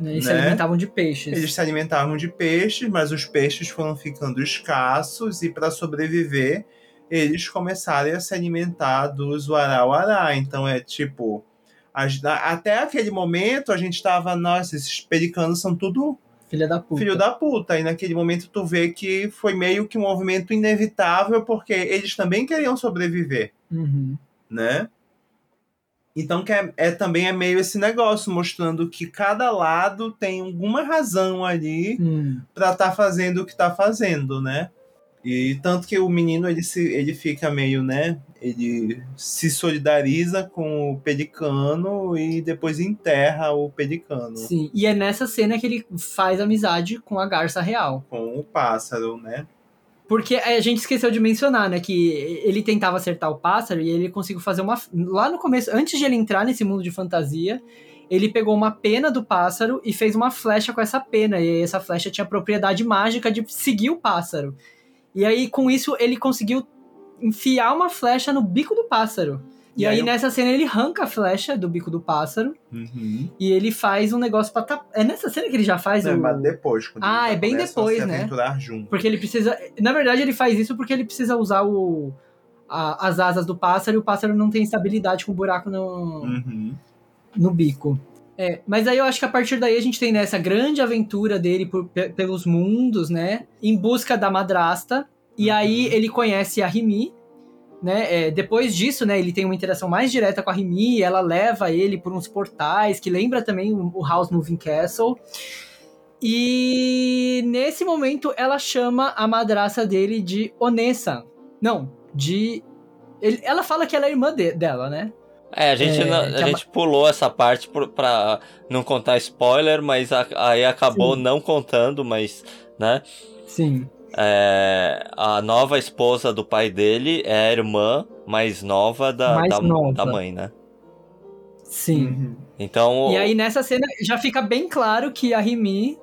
Né? Eles se Né? alimentavam de peixes. eles se alimentavam de peixes, mas os peixes foram ficando escassos e para sobreviver eles começaram a se alimentar dos wará-wará. Então é tipo até aquele momento a gente estava, nossa, esses pelicanos são tudo Filha da puta. filho da puta. E naquele momento tu vê que foi meio que um movimento inevitável porque eles também queriam sobreviver Uhum. né? Então que é, é- também é meio esse negócio mostrando que cada lado tem alguma razão ali Hum. pra estar fazendo o que tá fazendo, né? E tanto que o menino ele se ele fica meio, né? Ele se solidariza com o pelicano e depois enterra o pelicano Sim. E é nessa cena que ele faz amizade com a garça real. com o pássaro, né? Porque a gente esqueceu de mencionar, né, que ele tentava acertar o pássaro e ele conseguiu fazer uma. Lá no começo, antes de ele entrar nesse mundo de fantasia, ele pegou uma pena do pássaro e fez uma flecha com essa pena. E essa flecha tinha propriedade mágica de seguir o pássaro. E aí, com isso, ele conseguiu enfiar uma flecha no bico do pássaro. E, E aí, o- nessa cena, ele arranca a flecha do bico do pássaro Uhum. e ele faz um negócio pra tapar. É nessa cena que ele já faz Não, o. mas depois, quando Ah, é bem depois, né? juntos. Porque ele precisa. Na verdade, ele faz isso porque ele precisa usar o, a- as asas do pássaro e o pássaro não tem estabilidade com o buraco no, Uhum. no bico. É, mas aí eu acho que a partir daí a gente tem né, essa grande aventura dele por- pe- pelos mundos, né? Em busca da madrasta. E Uhum. aí ele conhece a Rimi. Né? É, depois disso, né, ele tem uma interação mais direta com a Rimi, ela leva ele por uns portais, que lembra também o, House Moving Castle. E nesse momento ela chama a madraça dele de Onessa. Não, de. ele- ela fala que ela é irmã de- dela, né? É, a gente, É, não- a a gente pulou essa parte por, pra não contar spoiler, mas a- aí acabou Sim. não contando, mas, né? Sim. É, a nova esposa do pai dele é a irmã mais nova da, Mais da, nova. da mãe, né? Sim. Uhum. Então. E aí nessa cena já fica bem claro que a Rimi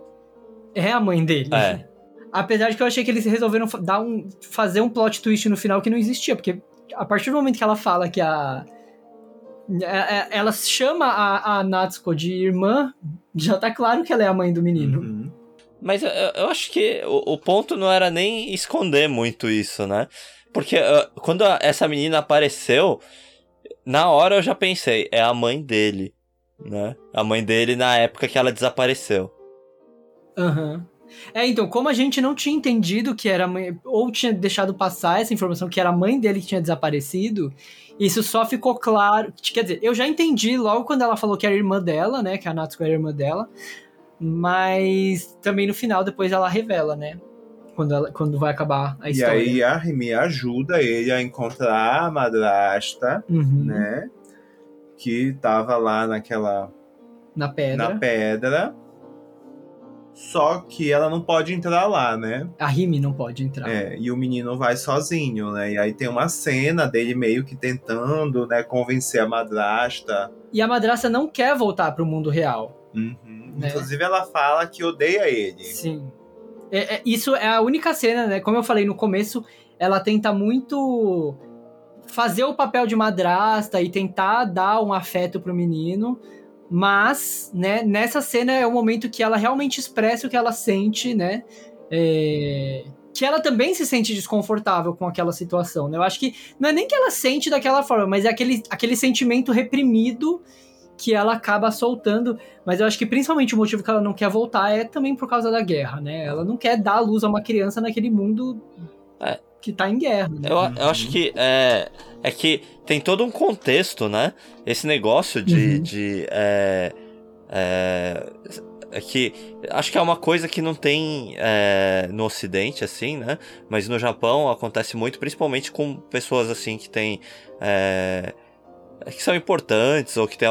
é a mãe dele. É. Apesar de que eu achei que eles resolveram dar um, fazer um plot twist no final que não existia, porque a partir do momento que ela fala que a. é- é- Ela chama a, a Natsuko de irmã, já tá claro que ela é a mãe do menino. Uhum. Mas eu, eu acho que o, o ponto não era nem esconder muito isso, né? Porque uh, quando a- essa menina apareceu, na hora eu já pensei, é a mãe dele, né? A mãe dele na época que ela desapareceu. Aham. É, então, como a gente não tinha entendido que era mãe, ou tinha deixado passar essa informação que era a mãe dele que tinha desaparecido, isso só ficou claro. Quer dizer, eu já entendi logo quando ela falou que era irmã dela, né? Que a Natsuko era irmã dela. Mas também no final, depois ela revela, né? Quando, ela, quando vai acabar a E história. aí a Remy ajuda ele a encontrar a madrasta, Uhum, né? Que tava lá naquela. Na pedra. na pedra. Só que ela não pode entrar lá, né? A Rimi não pode entrar. É, e o menino vai sozinho, né? E aí tem uma cena dele meio que tentando, né, convencer a madrasta. E a madrasta não quer voltar pro mundo real. Uhum. Né? Inclusive ela fala que odeia ele. Sim. É- é- isso é a única cena, né? Como eu falei no começo, ela tenta muito fazer o papel de madrasta e tentar dar um afeto pro menino. Mas, né, nessa cena é o momento que ela realmente expressa o que ela sente, né? É, Que ela também se sente desconfortável com aquela situação, né? Eu acho que não é nem que ela sente daquela forma, mas é aquele, aquele sentimento reprimido que ela acaba soltando. Mas eu acho que principalmente o motivo que ela não quer voltar é também por causa da guerra, né? Ela não quer dar luz a uma criança naquele mundo É. que tá em guerra, né? Eu, eu acho que é, é que tem todo um contexto, né? Esse negócio de. Uhum. de é, é, é que acho que é uma coisa que não tem é, no Ocidente, assim, né? Mas no Japão acontece muito, principalmente com pessoas assim que têm. É, que são importantes ou que tem,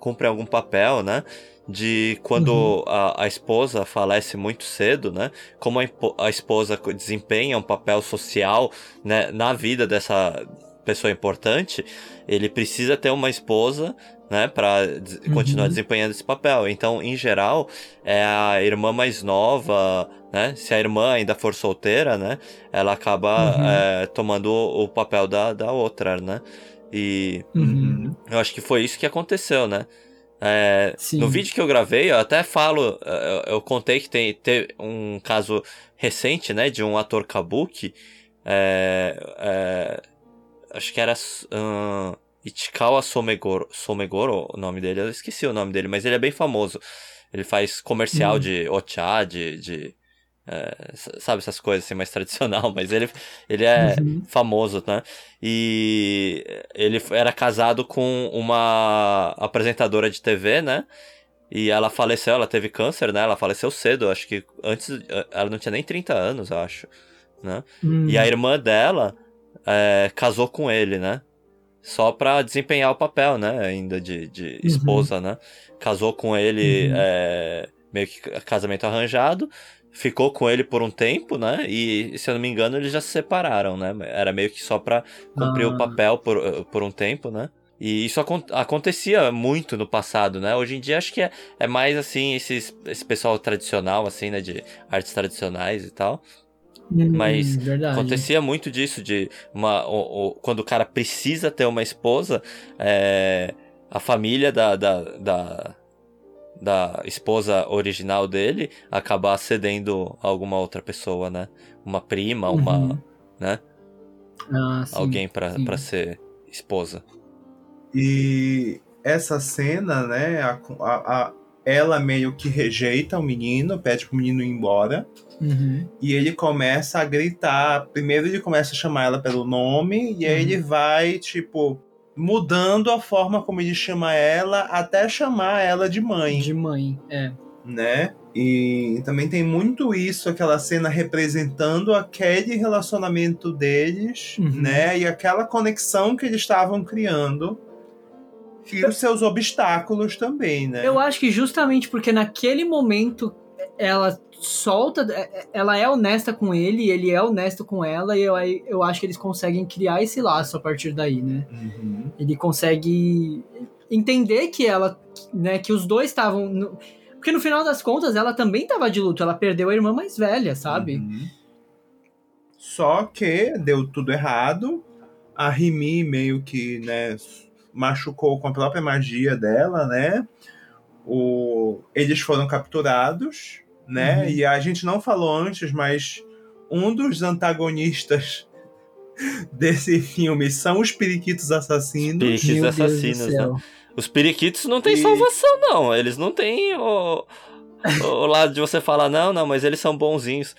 cumprem algum papel, né? De quando Uhum. a, a esposa falece muito cedo, né? Como a, a esposa desempenha um papel social né, na vida dessa pessoa importante, ele precisa ter uma esposa, né, para Uhum. continuar desempenhando esse papel. Então, em geral, é a irmã mais nova, né? Se a irmã ainda for solteira, né, ela acaba Uhum. é, tomando o, o papel da, da outra, né? E Uhum. eu acho que foi isso que aconteceu, né? É, no vídeo que eu gravei, eu até falo, eu, eu contei que tem, teve um caso recente, né, de um ator kabuki, é, é, acho que era ahn, Ichikawa Somegoro, Somegoro, o nome dele, eu esqueci o nome dele, mas ele é bem famoso. Ele faz comercial Hum. de ochá, de, de é, sabe essas coisas assim mais tradicional, mas ele, ele é Uhum. famoso, né? E ele era casado com uma apresentadora de TV, né? E ela faleceu, ela teve câncer, né? Ela faleceu cedo, acho que antes. Ela não tinha nem 30 anos, eu acho. Né? Hum. E a irmã dela é, casou com ele, né? Só pra desempenhar o papel, né? Ainda de, de esposa, né? Casou com ele, Uhum. é, meio que casamento arranjado. Ficou com ele por um tempo, né? E, se eu não me engano, eles já se separaram, né? Era meio que só pra cumprir Ah. o papel por, por um tempo, né? E isso acon- acontecia muito no passado, né? Hoje em dia acho que é, é mais assim, esses, esse pessoal tradicional, assim, né? De artes tradicionais e tal. Hum, mas verdade. Acontecia muito disso, de uma. o- o- quando o cara precisa ter uma esposa, é, a família da, da, da, da esposa original dele acabar cedendo a alguma outra pessoa, né? Uma prima, uma. Uhum. né? Ah, sim, Alguém pra ser esposa. E essa cena, né? A, a- a- ela meio que rejeita o menino, pede pro menino ir embora. Uhum. E ele começa a gritar. Primeiro ele começa a chamar ela pelo nome, e aí Uhum. ele vai, tipo, mudando a forma como ele chama ela, até chamar ela de mãe, De mãe, é. né? E também tem muito isso, aquela cena representando aquele relacionamento deles, Uhum. né? E aquela conexão que eles estavam criando. E os seus obstáculos também, né? Eu acho que justamente porque naquele momento ela solta, ela é honesta com ele, ele é honesto com ela, e eu, eu acho que eles conseguem criar esse laço a partir daí, né? Uhum. Ele consegue entender que ela, né, que os dois estavam. no- Porque no final das contas, ela também tava de luto. Ela perdeu a irmã mais velha, sabe? Uhum. Só que deu tudo errado. A Rimi meio que, né, machucou com a própria magia dela, né? O... Eles foram capturados, né? Uhum. E a gente não falou antes, mas um dos antagonistas desse filme são os periquitos assassinos. Periquitos Meu assassinos, né? Os periquitos não têm E- salvação, não. Eles não têm o, o lado de você falar, não, não, mas eles são bonzinhos.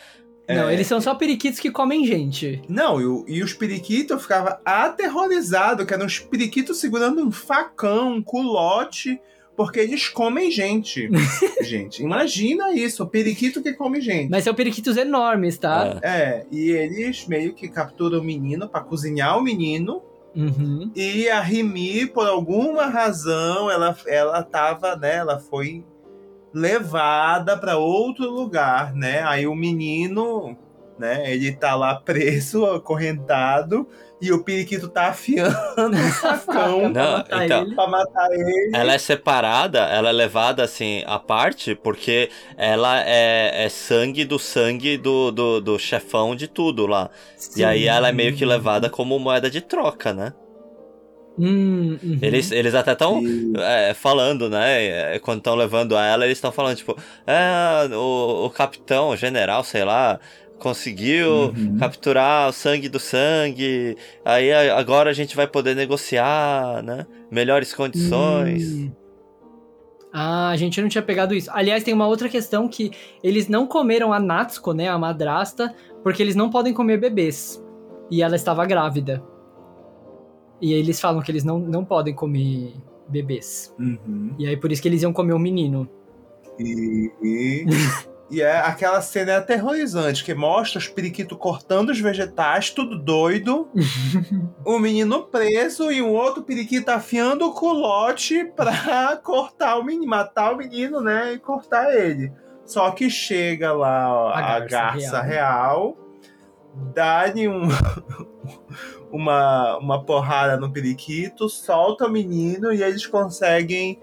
Não, É. eles são só periquitos que comem gente. Não, e, o- e os periquitos eu ficava aterrorizado, que eram os periquitos segurando um facão, um culote, porque eles comem gente. gente, imagina isso, o periquito que come gente. Mas são periquitos enormes, tá? É. É, e eles meio que capturam o menino pra cozinhar o menino. Uhum. E a Rimi, por alguma razão, ela, ela tava, né? Ela foi levada pra outro lugar, né? Aí o menino, né? Ele tá lá preso, acorrentado, e o periquito tá afiando o facão Pra matar então. ele. pra matar ele. Ela é separada, ela é levada assim à parte, porque ela é, é sangue do sangue do, do, do chefão de tudo lá. E aí Sim. ela é meio que levada como moeda de troca, né? Hum, uhum. Eles, eles até estão é, falando, né? é, Quando estão levando ela, eles estão falando, tipo, é, o, o capitão, o general, sei lá, conseguiu Uhum. capturar o sangue do sangue. Aí agora a gente vai poder negociar, né? Melhores condições. Hum. Ah, a gente não tinha pegado isso. Aliás, tem uma outra questão que eles não comeram a Natsuko, né, a madrasta, porque eles não podem comer bebês. E ela estava grávida. E aí eles falam que eles não, não podem comer bebês. Uhum. E aí por isso que eles iam comer o menino. E, e, é aquela cena é aterrorizante que mostra os periquitos cortando os vegetais, tudo doido. o menino preso e um outro periquito afiando o culote pra cortar o menino, matar o menino, né? E cortar ele. Só que chega lá ó, A a, garça garça, real, dá-lhe um, uma, uma porrada no periquito, solta o menino e eles conseguem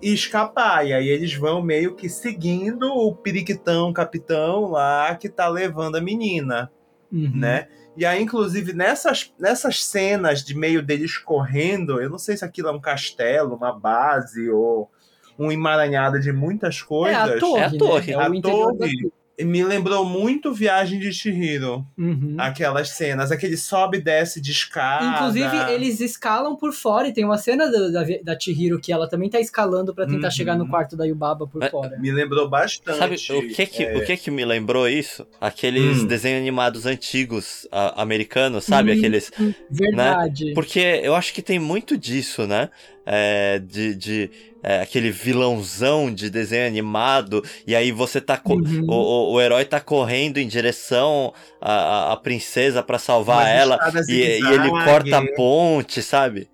escapar. E aí eles vão meio que seguindo o periquitão capitão lá que tá levando a menina, Uhum. né? E aí, inclusive, nessas, nessas cenas de meio deles correndo, eu não sei se aquilo é um castelo, uma base ou um emaranhado de muitas coisas. É a torre. É a torre. Né? É A o interior da torre. Me lembrou muito Viagem de Chihiro. Uhum. Aquelas cenas, aquele sobe e desce de escada. Inclusive, eles escalam por fora e tem uma cena da, da, da Chihiro que ela também tá escalando pra tentar Uhum. chegar no quarto da Yubaba por Mas- fora. Me lembrou bastante. Sabe o que que, é, o que que me lembrou isso? Aqueles Hum. desenhos animados antigos a- americanos, sabe? Hum. Aqueles. Verdade. Porque eu acho que tem muito disso, né? É, de. de é, aquele vilãozão de desenho animado, e aí você tá. Uhum. o, o, o herói tá correndo em direção à, à- princesa pra salvar umas ela, e, e ele corta a ponte, sabe?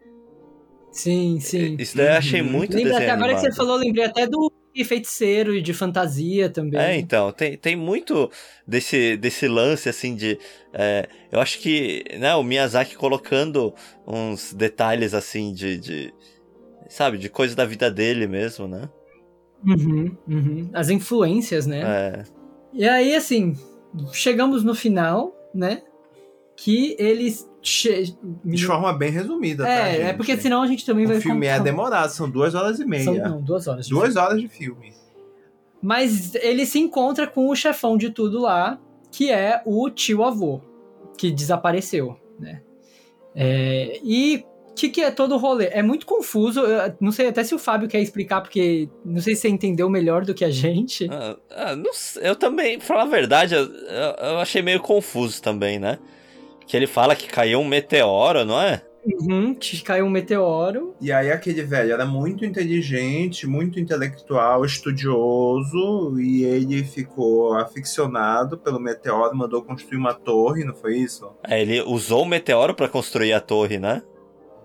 Sim, sim. Isso daí eu achei Uhum. muito desenho até agora que animado. você falou, lembrei até do feiticeiro e de fantasia também. É, então, tem, tem muito desse, desse lance, assim, de... é, eu acho que, né, o Miyazaki colocando uns detalhes, assim, de... de sabe, de coisa da vida dele mesmo, né? Uhum, uhum. As influências, né? É, E aí, assim, chegamos no final, né? Que eles. che- De forma bem resumida, tá, É, gente? é porque senão a gente também vai O filme é contar- demorado, são duas horas e meia. São, não, duas horas. de duas filme. horas de filme. Mas ele se encontra com o chefão de tudo lá, que é o tio avô, que desapareceu, né? É, e o que, que é todo o rolê? É muito confuso, eu não sei até se o Fábio quer explicar, porque não sei se você entendeu melhor do que a gente. Ah, ah, não sei, eu também, pra falar a verdade, eu, eu- eu achei meio confuso também, né? Que ele fala que caiu um meteoro, não é? Uhum, que caiu um meteoro. E aí aquele velho era muito inteligente, muito intelectual, estudioso, e ele ficou aficionado pelo meteoro, mandou construir uma torre, não foi isso? É, ele usou o meteoro pra construir a torre, né?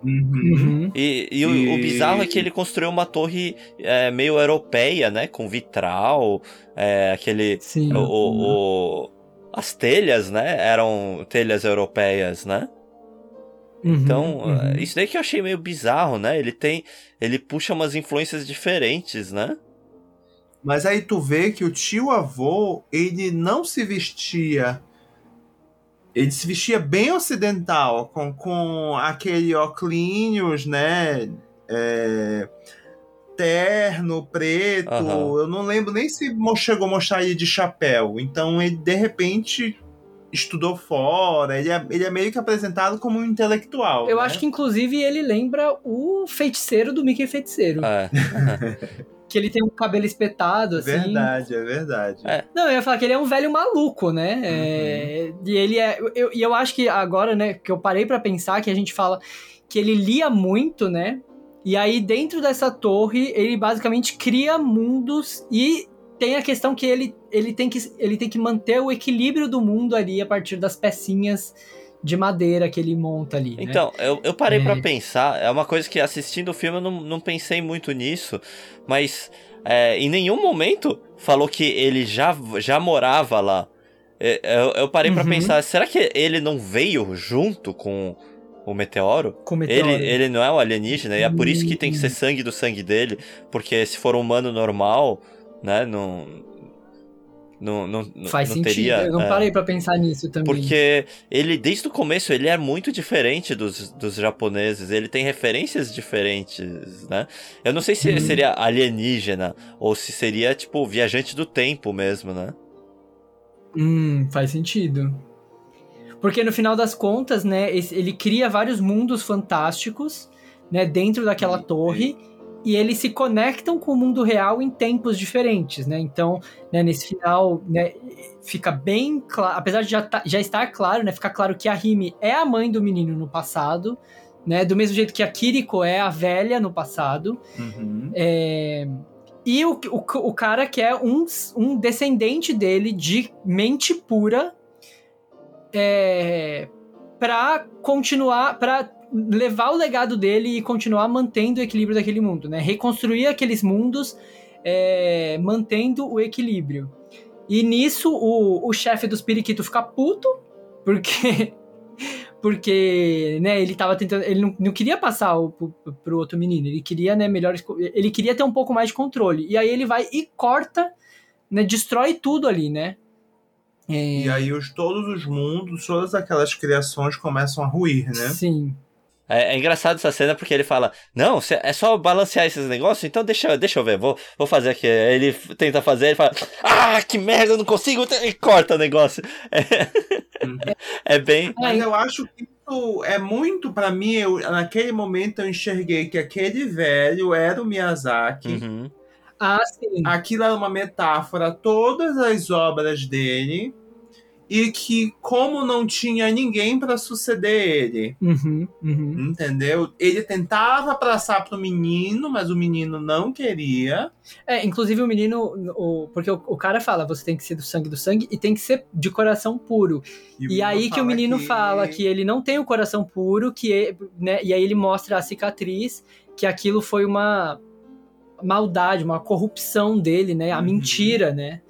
Uhum. Uhum. E, e o, E- o bizarro é que ele construiu uma torre é, meio europeia, né? Com vitral, é, aquele. Sim. O, o- o- as telhas, né? Eram telhas europeias, né? Uhum, Então, uhum. é, isso daí que eu achei meio bizarro, né? Ele tem. Ele puxa umas influências diferentes, né? Mas aí tu vê que o tio avô, ele não se vestia. Ele se vestia bem ocidental, com, com aquele óculos, né? É, terno, preto. Aham. Eu não lembro nem se chegou a mostrar ele de chapéu. Então ele, de repente, estudou fora. Ele é, ele é meio que apresentado como um intelectual. Eu né? acho que, inclusive, ele lembra o feiticeiro do Mickey Feiticeiro. É. Que ele tem um cabelo espetado, assim. Verdade, é verdade. É. Não, eu ia falar que ele é um velho maluco, né? É, e ele é. Eu, e eu acho que agora, né, que eu parei pra pensar que a gente fala que ele lia muito, né? E aí, dentro dessa torre, ele basicamente cria mundos e tem a questão que ele, ele, tem, que, ele tem que manter o equilíbrio do mundo ali a partir das pecinhas de madeira que ele monta ali. né? Então, eu, eu parei É. pra pensar, é uma coisa que assistindo o filme eu não, não pensei muito nisso, mas é, em nenhum momento falou que ele já, já morava lá. É, Eu, eu parei pra Uhum. pensar, será que ele não veio junto com o meteoro? Com o meteoro. Ele, ele não é um alienígena, e é por isso que tem que ser sangue do sangue dele, porque se for um humano normal, né, não. Não, não, Faz não sentido. teria. eu não é. parei pra pensar nisso também. Porque ele, desde o começo, ele é muito diferente dos, dos japoneses. Ele tem referências diferentes, né? Eu não sei se Uhum. seria alienígena ou se seria, tipo, viajante do tempo mesmo, né? Hum, faz sentido. Porque no final das contas, né, ele cria vários mundos fantásticos, né, dentro daquela torre, e eles se conectam com o mundo real em tempos diferentes, né? Então, né, nesse final, né, fica bem claro, apesar de já, tá- já estar claro, né, fica claro que a Rimi é a mãe do menino no passado, né, do mesmo jeito que a Kiriko é a velha no passado, Uhum. é, E o, o, o cara quer um, um descendente dele de mente pura é, para continuar, para levar o legado dele e continuar mantendo o equilíbrio daquele mundo, né? Reconstruir aqueles mundos é, mantendo o equilíbrio. E nisso o, o chefe dos periquitos fica puto, porque porque, né, ele tava tentando, ele não, não queria passar o, pro, pro outro menino, ele queria, né, melhores, co- ele queria ter um pouco mais de controle. E aí ele vai e corta, né, destrói tudo ali, né? É, E aí os, todos os mundos, todas aquelas criações começam a ruir, né? Sim. É, é engraçado essa cena porque ele fala: Não, é só balancear esses negócios, então deixa, deixa eu ver, vou, vou fazer aqui. Aí ele tenta fazer, ele fala: Ah, que merda, eu não consigo, e corta o negócio. É, é bem. Mas eu acho que isso é muito, pra mim, eu, naquele momento eu enxerguei que aquele velho era o Miyazaki. Uhum. Ah, sim. Aquilo era uma metáfora todas as obras dele. E que, como não tinha ninguém pra suceder ele, Uhum, uhum. entendeu? Ele tentava passar pro menino, mas o menino não queria. É, inclusive o menino, o, porque o, o cara fala, você tem que ser do sangue do sangue e tem que ser de coração puro. E menino aí que o menino fala que ele não tem o coração puro, que é- né, e aí ele mostra a cicatriz, que aquilo foi uma maldade, uma corrupção dele, né, a Uhum. mentira, né?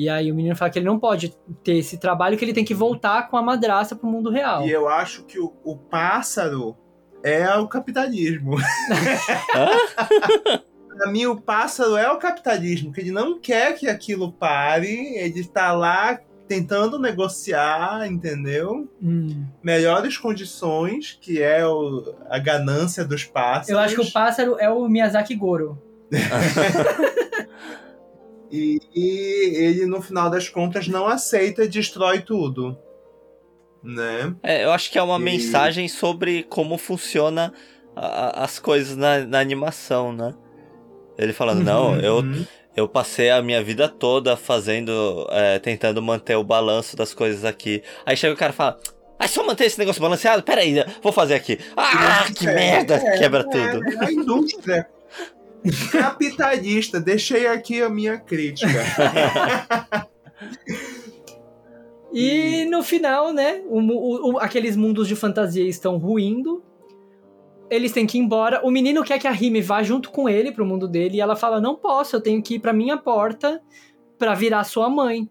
E aí o menino fala que ele não pode ter esse trabalho, que ele tem que voltar com a madraça pro mundo real. E eu acho que o, o pássaro é o capitalismo. Pra mim, o pássaro é o capitalismo, que ele não quer que aquilo pare, ele tá lá tentando negociar, entendeu? Hum. Melhores condições, que é o- a ganância dos pássaros. Eu acho que o pássaro é o Miyazaki Goro. E, e ele, no final das contas, não aceita e destrói tudo. Né? É, eu acho que é uma E- mensagem sobre como funciona a- as coisas na, na animação, né? Ele falando, não, eu, Uhum. eu passei a minha vida toda fazendo, é, tentando manter o balanço das coisas aqui. Aí chega o cara e fala, ah, só manter esse negócio balanceado? Pera aí, vou fazer aqui. Ah, que É, merda, é, quebra é, tudo. É a indústria capitalista. Deixei aqui a minha crítica. E no final, né, o o- o- aqueles mundos de fantasia estão ruindo. Eles têm que ir embora. O menino quer que a Rime vá junto com ele pro mundo dele. E ela fala: Não posso, eu tenho que ir pra minha porta pra virar sua mãe.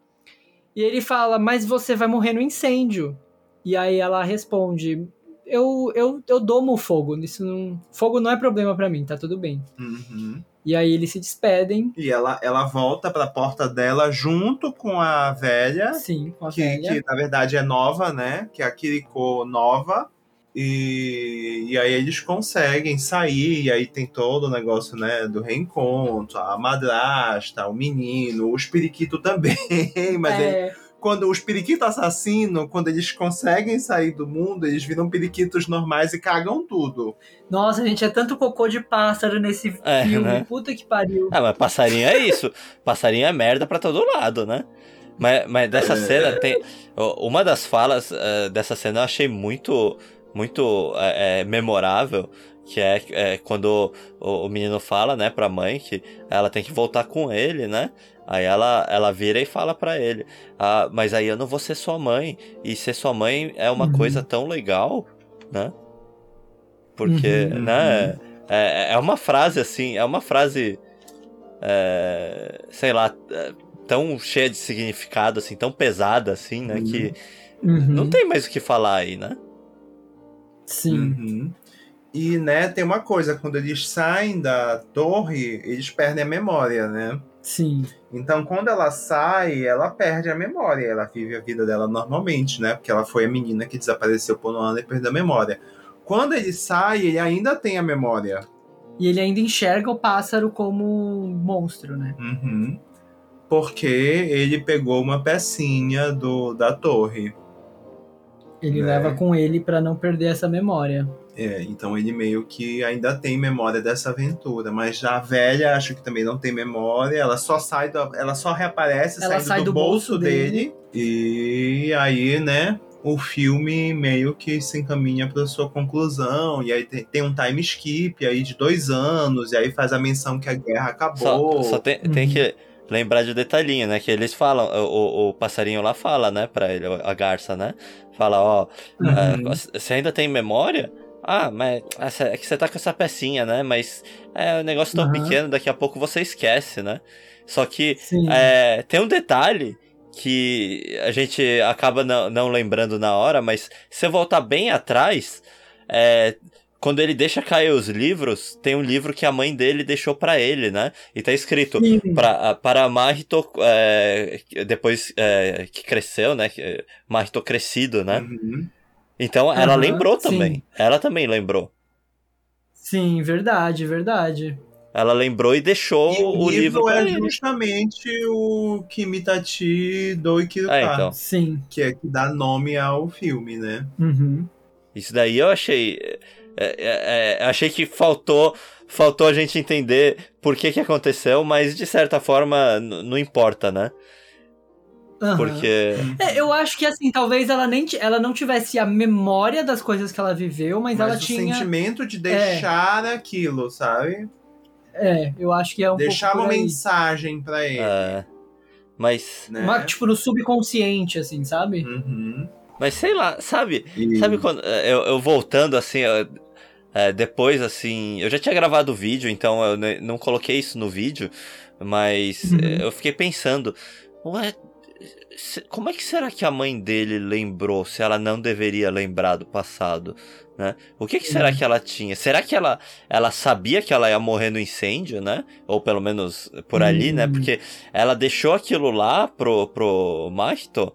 E ele fala: Mas você vai morrer no incêndio. E aí ela responde: Eu, eu, eu domo o fogo. Isso não, fogo não é problema pra mim, tá tudo bem. Uhum. E aí eles se despedem. E ela, ela volta pra porta dela junto com a velha, Sim, com a que, velha. que na verdade é nova, né? Que é a Kiriko nova. E, e aí eles conseguem sair, e aí tem todo o negócio, né, do reencontro, a madrasta, o menino, o espiriquito também, mas ele- É, quando os periquitos assassinos, quando eles conseguem sair do mundo, eles viram periquitos normais e cagam tudo. Nossa, gente, é tanto cocô de pássaro nesse É, filme. né? Puta que pariu. Ah, mas passarinho é isso. passarinho é merda pra todo lado, né? Mas, mas dessa cena tem. Uma das falas eh, dessa cena eu achei muito, muito eh, memorável. Que é, é quando o, o menino fala, né, pra mãe que ela tem que voltar com ele, né? Aí ela, ela vira e fala pra ele: ah, Mas aí eu não vou ser sua mãe. E ser sua mãe é uma Uhum. coisa tão legal, né? Porque, Uhum. né? É, é uma frase assim, é uma frase. é, sei lá, é, tão cheia de significado, assim, tão pesada, assim, né? Uhum. Que Uhum. não tem mais o que falar aí, né? Sim. Uhum. E, né, tem uma coisa, quando eles saem da torre, eles perdem a memória, né? Sim. Então, quando ela sai, ela perde a memória. Ela vive a vida dela normalmente, né? Porque ela foi a menina que desapareceu por um ano e perdeu a memória. Quando ele sai, ele ainda tem a memória. E ele ainda enxerga o pássaro como um monstro, né? Uhum. Porque ele pegou uma pecinha do, da torre. Ele É. leva com ele pra não perder essa memória. É, então ele meio que ainda tem memória dessa aventura, mas já a velha acho que também não tem memória, ela só sai do, ela só reaparece Ela saindo sai do, do bolso, bolso dele. e aí, né, o filme meio que se encaminha para sua conclusão e aí tem, tem um time skip aí de dois anos e aí faz a menção que a guerra Só, acabou. só tem, tem Uhum. que lembrar de detalhinho, né? Que eles falam, o, o, o passarinho lá fala, né, pra ele, a garça, né? Fala, ó, Uhum. é, você ainda tem memória? Ah, mas é que você tá com essa pecinha, né? Mas é um negócio tão Aham. pequeno, daqui a pouco você esquece, né? Só que. É, tem um detalhe que a gente acaba não, não lembrando na hora, mas se você voltar bem atrás, é, quando ele deixa cair os livros, tem um livro que a mãe dele deixou pra ele, né? E tá escrito pra, para Mahito, é, depois é, que cresceu, né? Mahito crescido, né? Uhum. Então ela Aham, lembrou sim. também. Ela também lembrou. Sim, verdade, verdade. Ela lembrou e deixou E o livro pra é ele. justamente o Kimitachi do Ikiruka, É, então. Sim. que é que dá nome ao filme, né? Uhum. Isso daí eu achei. é, é, é, achei que faltou faltou a gente entender por que que aconteceu, mas de certa forma não importa, né? Aham. Porque. É, eu acho que assim, talvez ela nem ela não tivesse a memória das coisas que ela viveu, mas, Mas ela o tinha. sentimento de deixar aquilo, sabe? É, eu acho que é um deixar pouco uma mensagem pra ele. é, mas. né? Uma- tipo, no subconsciente, assim, sabe? Uhum. Mas sei lá, sabe? E- Sabe quando. é, Eu, eu voltando assim. eu- é, depois, assim. Eu já tinha gravado o vídeo, então eu não coloquei isso no vídeo. Mas Uhum. é, eu fiquei pensando. Ué. Se- Como é que será que a mãe dele lembrou se ela não deveria lembrar do passado? Né? O que, que será Uhum. que ela tinha? Será que ela, ela sabia que ela ia morrer no incêndio, né? Ou pelo menos por ali, né? Hum. Porque ela deixou aquilo lá pro, pro Mahito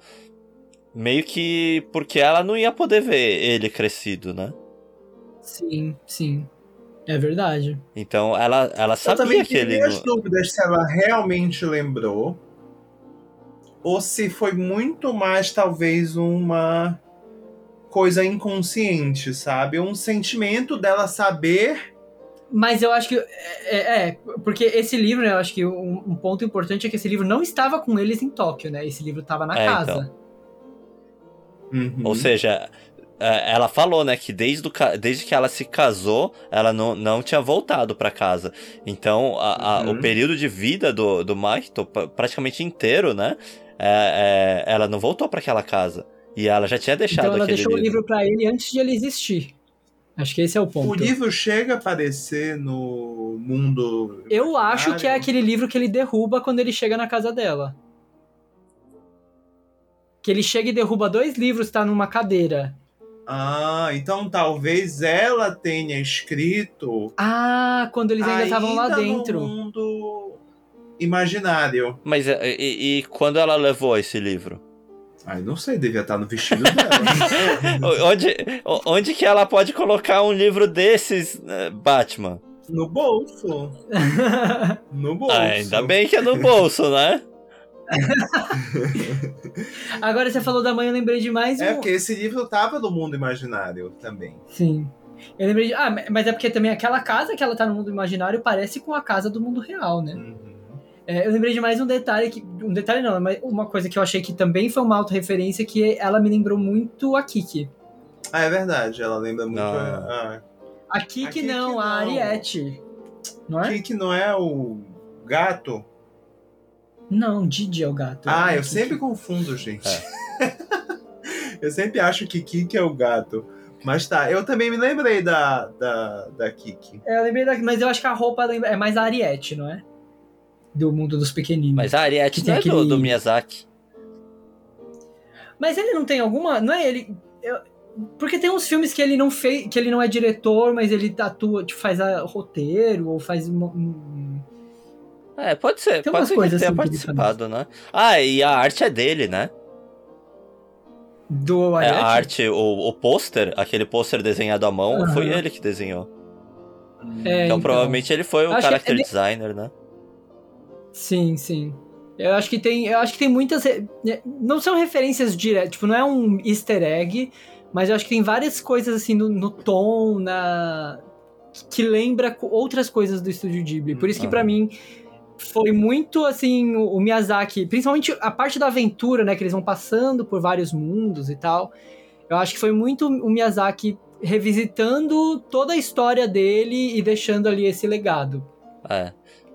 meio que porque ela não ia poder ver ele crescido, né? Sim, sim. É verdade. Então ela, ela Eu sabia também que ele. tenho as não- dúvidas se ela realmente lembrou. Ou se foi muito mais, talvez, uma coisa inconsciente, sabe? Um sentimento dela saber. Mas eu acho que. É, é, é, porque esse livro, né, eu acho que um, um ponto importante é que esse livro não estava com eles em Tóquio, né? Esse livro estava na É, casa. Uhum. Ou seja, é, ela falou, né, que desde, o ca- desde que ela se casou, ela não, não tinha voltado pra casa. Então, a- a- Uhum. o período de vida do, do Mahito, pra- praticamente inteiro, né, é- é, ela não voltou pra aquela casa. E ela já tinha deixado Então ela aquele deixou o livro. livro pra ele antes de ele existir. Acho que esse é o ponto. O livro chega a aparecer no mundo. Eu acho que é aquele livro que ele derruba quando ele chega na casa dela. Que ele chega e derruba dois livros, tá numa cadeira. Ah, então talvez ela tenha escrito. Ah, quando eles ainda estavam lá dentro. No mundo imaginário. Mas e, e- e quando ela levou esse livro? Ai, não sei, devia estar no vestido dela. Onde, onde que ela pode colocar um livro desses, né, Batman? no bolso. No bolso. Ah, ainda bem que é no bolso, né? Agora você falou da mãe, eu lembrei de mais É um. porque esse livro tava no mundo imaginário também. Sim. Eu lembrei de. Ah, mas é porque também aquela casa que ela tá no mundo imaginário parece com a casa do mundo real, né? Uhum. É, eu lembrei de mais um detalhe que. Um detalhe não, mas uma coisa que eu achei que também foi uma autorreferência, que ela me lembrou muito a Kiki. Ah, é verdade, ela lembra muito. Não. A, A Kiki, A Kiki não, a não. Ariete. Não a é? Kiki não é o gato? Não, Didi é o gato. Ah, É eu Kiki. sempre confundo, gente. eu sempre acho que Kiki é o gato. Mas tá, eu também me lembrei da, da, da Kiki. É, eu lembrei da. Mas eu acho que a roupa lembra- é mais a Ariete, não é? Do mundo dos pequeninos. Mas a Ariete Que não é do, aquele- do Miyazaki. Mas ele não tem alguma. Não é ele. eu- porque tem uns filmes que ele não fez. Que ele não é diretor, mas ele atua, tipo, faz a roteiro, ou faz um. É, pode ser, Tem pode umas ser que ele coisas tenha assim que participado, né? Ah, e a arte é dele, né? do É, a arte, o, o pôster, aquele pôster desenhado à mão, Aham. foi ele que desenhou. É, então, provavelmente ele foi o Acho que character ele- designer, né? Sim, sim. Eu acho que tem. Eu acho que tem muitas. re- Não são referências diretas, tipo, não é um easter egg, mas eu acho que tem várias coisas assim no, no tom, na. que lembra outras coisas do estúdio Ghibli. Por isso que pra mim foi muito assim o o Miyazaki, principalmente a parte da aventura, né, que eles vão passando por vários mundos e tal. Eu acho que foi muito o Miyazaki revisitando toda a história dele e deixando ali esse legado. É.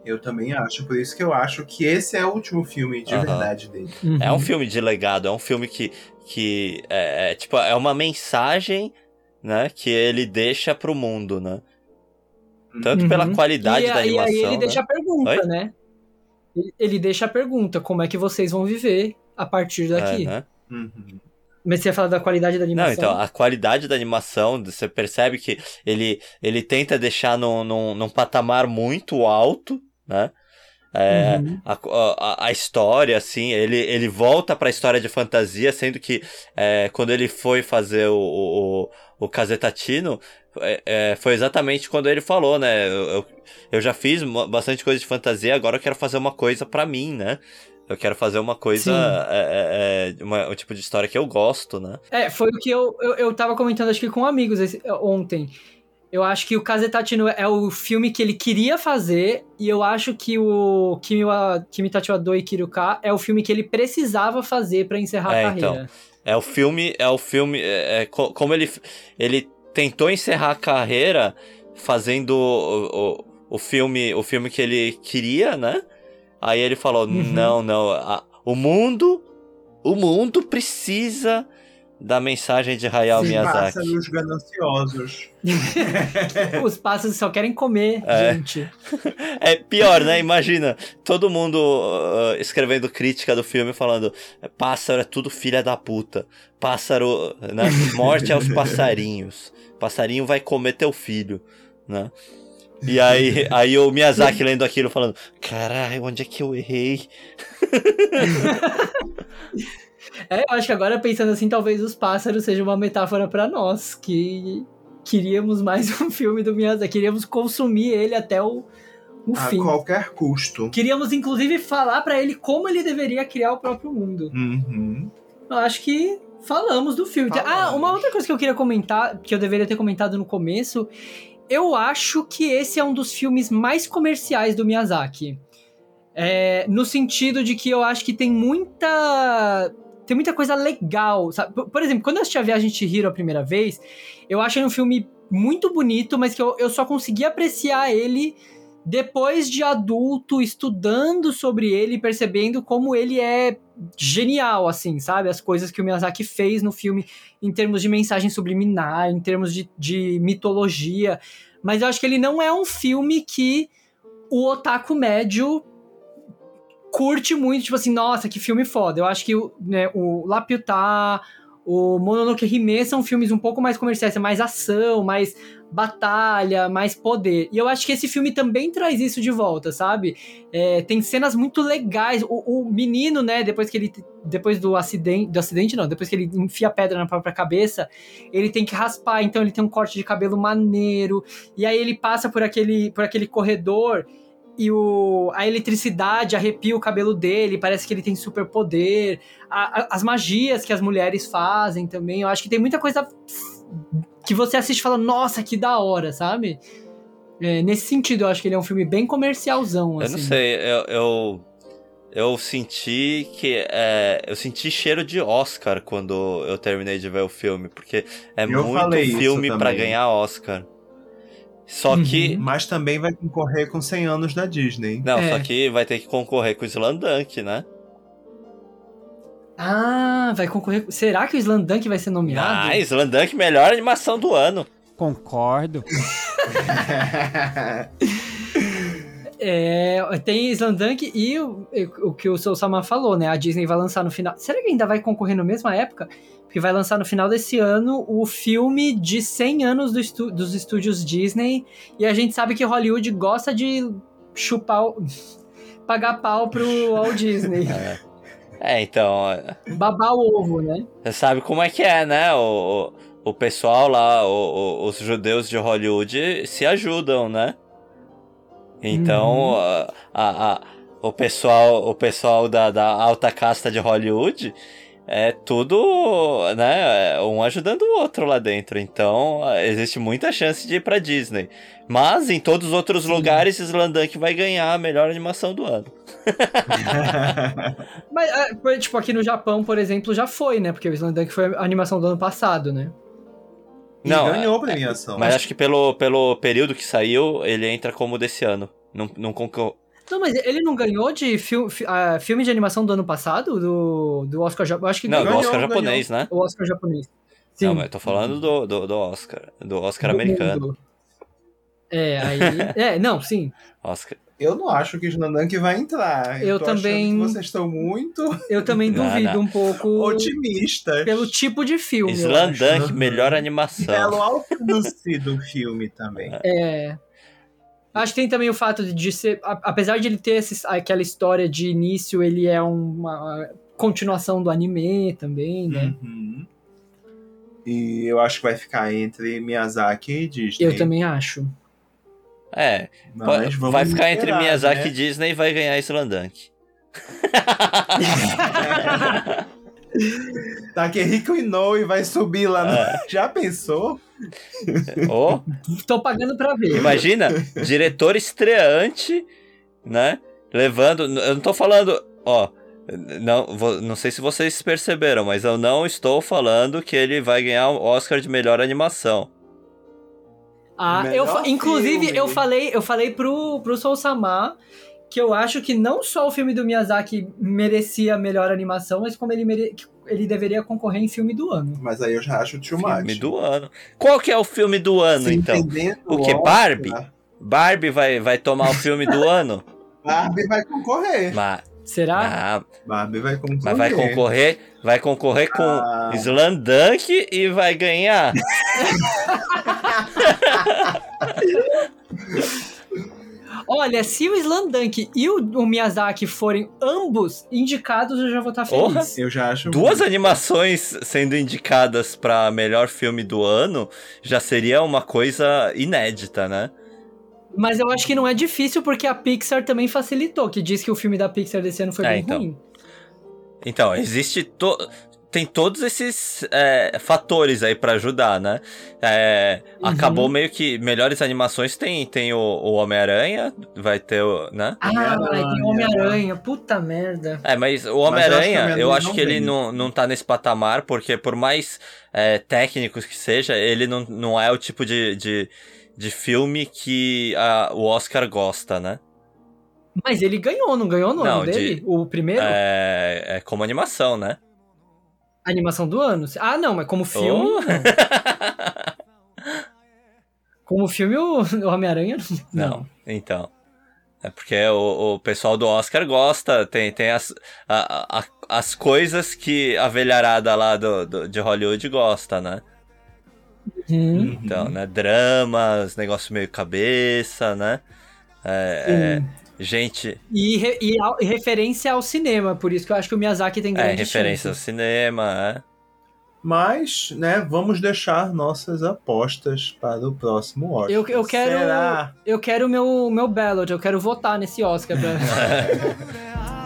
Eu também acho, por isso que eu acho que esse é o último filme de Aham. verdade dele. É um Uhum. filme de legado, é um filme que, que é, é, tipo, é uma mensagem, né, que ele deixa pro mundo, né? Tanto pela Uhum. qualidade e, da aí- animação, E aí ele né? deixa a pergunta, Oi? né? Ele, ele deixa a pergunta, como é que vocês vão viver a partir daqui? É, né? Uhum. Mas você ia falar da qualidade da animação? Não, então, a qualidade da animação, você percebe que ele, ele tenta deixar num, num, num patamar muito alto, né? É, Uhum. a, a, a história, assim, ele, ele volta pra história de fantasia, sendo que é, quando ele foi fazer o, o, o, Casetatino, é, é, foi exatamente quando ele falou, né? Eu, eu, eu já fiz bastante coisa de fantasia, agora eu quero fazer uma coisa pra mim, né? Eu quero fazer uma coisa, é, é, é, uma, um tipo de história que eu gosto, né? É, foi o que eu, eu, eu tava comentando, acho que com amigos esse- ontem. Eu acho que o Kazetatino é o filme que ele queria fazer, e eu acho que o Kimi, wa, Kimi Tachi wa Doi Kiruka é o filme que ele precisava fazer pra encerrar É, a carreira. então. É o filme, é o filme, é, é co- como ele, ele tentou encerrar a carreira fazendo o, o, o filme, o filme que ele queria, né? Aí ele falou, Uhum. não, não, a- o mundo, o mundo precisa da mensagem de Hayao Os Miyazaki. pássaros gananciosos. Os pássaros só querem comer, É. gente. É pior, né? Imagina, todo mundo uh, escrevendo crítica do filme falando pássaro é tudo filha da puta. Pássaro, né? Morte aos passarinhos. Passarinho vai comer teu filho, né? E aí, aí o Miyazaki lendo aquilo falando, caralho, onde é que eu errei? É, eu acho que agora pensando assim, talvez os pássaros sejam uma metáfora pra nós, que queríamos mais um filme do Miyazaki, queríamos consumir ele até o, o A fim. qualquer custo. Queríamos inclusive falar pra ele como ele deveria criar o próprio mundo. Uhum. Eu acho que falamos do filme. Ah, Falamos. uma outra coisa que eu queria comentar, que eu deveria ter comentado no começo, eu acho que esse é um dos filmes mais comerciais do Miyazaki. É, no sentido de que eu acho que tem muita. Tem muita coisa legal. Sabe? Por, por exemplo, quando eu assisti a Viagem de Chihiro a primeira vez, eu achei um filme muito bonito, mas que eu, eu só consegui apreciar ele depois de adulto, estudando sobre ele, e percebendo como ele é genial, assim, sabe? As coisas que o Miyazaki fez no filme em termos de mensagem subliminar, em termos de, de mitologia. Mas eu acho que ele não é um filme que o otaku médio curte muito, tipo assim, nossa, que filme foda. Eu acho que né, o Lapiutá, O Mononoke Hime são filmes um pouco mais comerciais, é mais ação, mais batalha, mais poder. E eu acho que esse filme também traz isso de volta, sabe? É, tem cenas muito legais. O, o, menino, né, depois que ele. Depois do acidente. Do acidente, não, depois que ele enfia a pedra na própria cabeça, ele tem que raspar, então ele tem um corte de cabelo maneiro. E aí ele passa por aquele, por aquele corredor e o, a eletricidade arrepia o cabelo dele, parece que ele tem superpoder. As magias que as mulheres fazem também. Eu acho que tem muita coisa que você assiste e fala, nossa, que da hora, sabe? É, nesse sentido, eu acho que ele é um filme bem comercialzão. Assim. Eu não sei, eu, eu, eu senti que. É, eu senti cheiro de Oscar quando eu terminei de ver o filme, porque é eu muito filme para ganhar Oscar. Só uhum. que. Mas também vai concorrer com 100 anos da Disney. Não, é. só que vai ter que concorrer com o Slandunk, né? Ah, vai concorrer. Será que o Slandunk vai ser nomeado? Ah, Slandunk, melhor animação do ano. Concordo. é, tem Slandunk e o, o que o Soul Sama falou, né? A Disney vai lançar no final. Será que ainda vai concorrer na mesma época? Porque vai lançar no final desse ano o filme de 100 anos do estu dos estúdios Disney. E a gente sabe que Hollywood gosta de chupar. pagar pau pro Walt Disney. É. É, então. Babar o ovo, né? Você sabe como é que é, né? O, o, o pessoal lá, o, os judeus de Hollywood se ajudam, né? Então, uhum. a, a, a, o pessoal, o pessoal da, da alta casta de Hollywood é tudo, né, um ajudando o outro lá dentro. Então, existe muita chance de ir pra Disney. Mas em todos os outros Sim. lugares, Slandunk vai ganhar a melhor animação do ano. Mas, é, tipo, aqui no Japão, por exemplo, já foi, né? Porque o Slandunk foi a animação do ano passado, né? E não, ganhou a premiação. Mas acho que pelo, pelo período que saiu, ele entra como desse ano. Não, não. Não, mas ele não ganhou de uh, filme de animação do ano passado? Do, do Oscar japonês? Acho que Não, ganhou, do Oscar japonês, ganhou. né? O Oscar japonês. Sim. Não, mas eu tô falando do, do, do Oscar. Do Oscar do americano. Mundo. É, aí. é, não, sim. Oscar. Eu não acho que Snandank vai entrar. Eu, eu também. vocês estão muito. Eu também duvido não, não. um pouco. Otimistas. Pelo tipo de filme. Slandank, melhor animação. Pelo alcance do filme também. É. Acho que tem também o fato de ser. Apesar de ele ter esse, aquela história de início, ele é uma continuação do anime também, né? Uhum. E eu acho que vai ficar entre Miyazaki e Disney. Eu também acho. É, Mas vai ficar entre Miyazaki né? e Disney e vai ganhar Slandunk. Takehiko Inoue vai subir lá. No... É. Já pensou? Oh. Tô pagando pra ver. Imagina, diretor estreante, né? Levando. Eu não tô falando. Ó. Não, não sei se vocês perceberam, mas eu não estou falando que ele vai ganhar o Oscar de melhor animação. Ah, eu, inclusive, filme. eu falei, eu falei pro, pro Soul Samar que eu acho que não só o filme do Miyazaki merecia melhor animação, mas como ele, mere... ele deveria concorrer em filme do ano. Mas aí eu já acho too much. Filme do ano. Qual que é o filme do ano, Se então? O que? Barbie? Barbie vai, vai tomar o filme do ano? Barbie vai concorrer. Mas... Será? Ah, Barbie vai concorrer. Mas vai concorrer, vai concorrer com ah. Slandunk e vai ganhar. Olha, se o Slandunk e o, o, Miyazaki forem ambos indicados, eu já vou estar feliz. eu já acho. Duas animações sendo indicadas para melhor filme do ano já seria uma coisa inédita, né? Mas eu acho que não é difícil porque a Pixar também facilitou, que diz que o filme da Pixar desse ano foi é, bem então. ruim. Então, existe to tem todos esses é, fatores aí para ajudar, né? É, uhum. Acabou meio que melhores animações tem, tem o, o Homem-Aranha, vai ter o, né? Ah, vai ter o Homem-Aranha, puta merda. É, mas o Homem-Aranha, eu acho que, ele não, não tá nesse patamar, porque por mais é, técnicos que seja, ele não, não é o tipo de, de, de filme que a, o Oscar gosta, né? Mas ele ganhou, não ganhou no não, ano dele? De, o primeiro? É, é como animação, né? Animação do ano? Ah, não, mas como filme. Oh. como filme, o Homem-Aranha. Não. não. então. É porque o, o pessoal do Oscar gosta, tem, tem as, a, a, as coisas que a velharada lá do, do, de Hollywood gosta, né? Uhum. Então, né? Dramas, negócio meio cabeça, né? É, é, gente. E, re, e, a, e, referência ao cinema, por isso que eu acho que o Miyazaki tem grande É, referência chance. ao cinema, é. Mas, né, vamos deixar nossas apostas para o próximo Oscar. Eu, eu quero. Será? Eu quero o meu, meu ballot, eu quero votar nesse Oscar. Pra...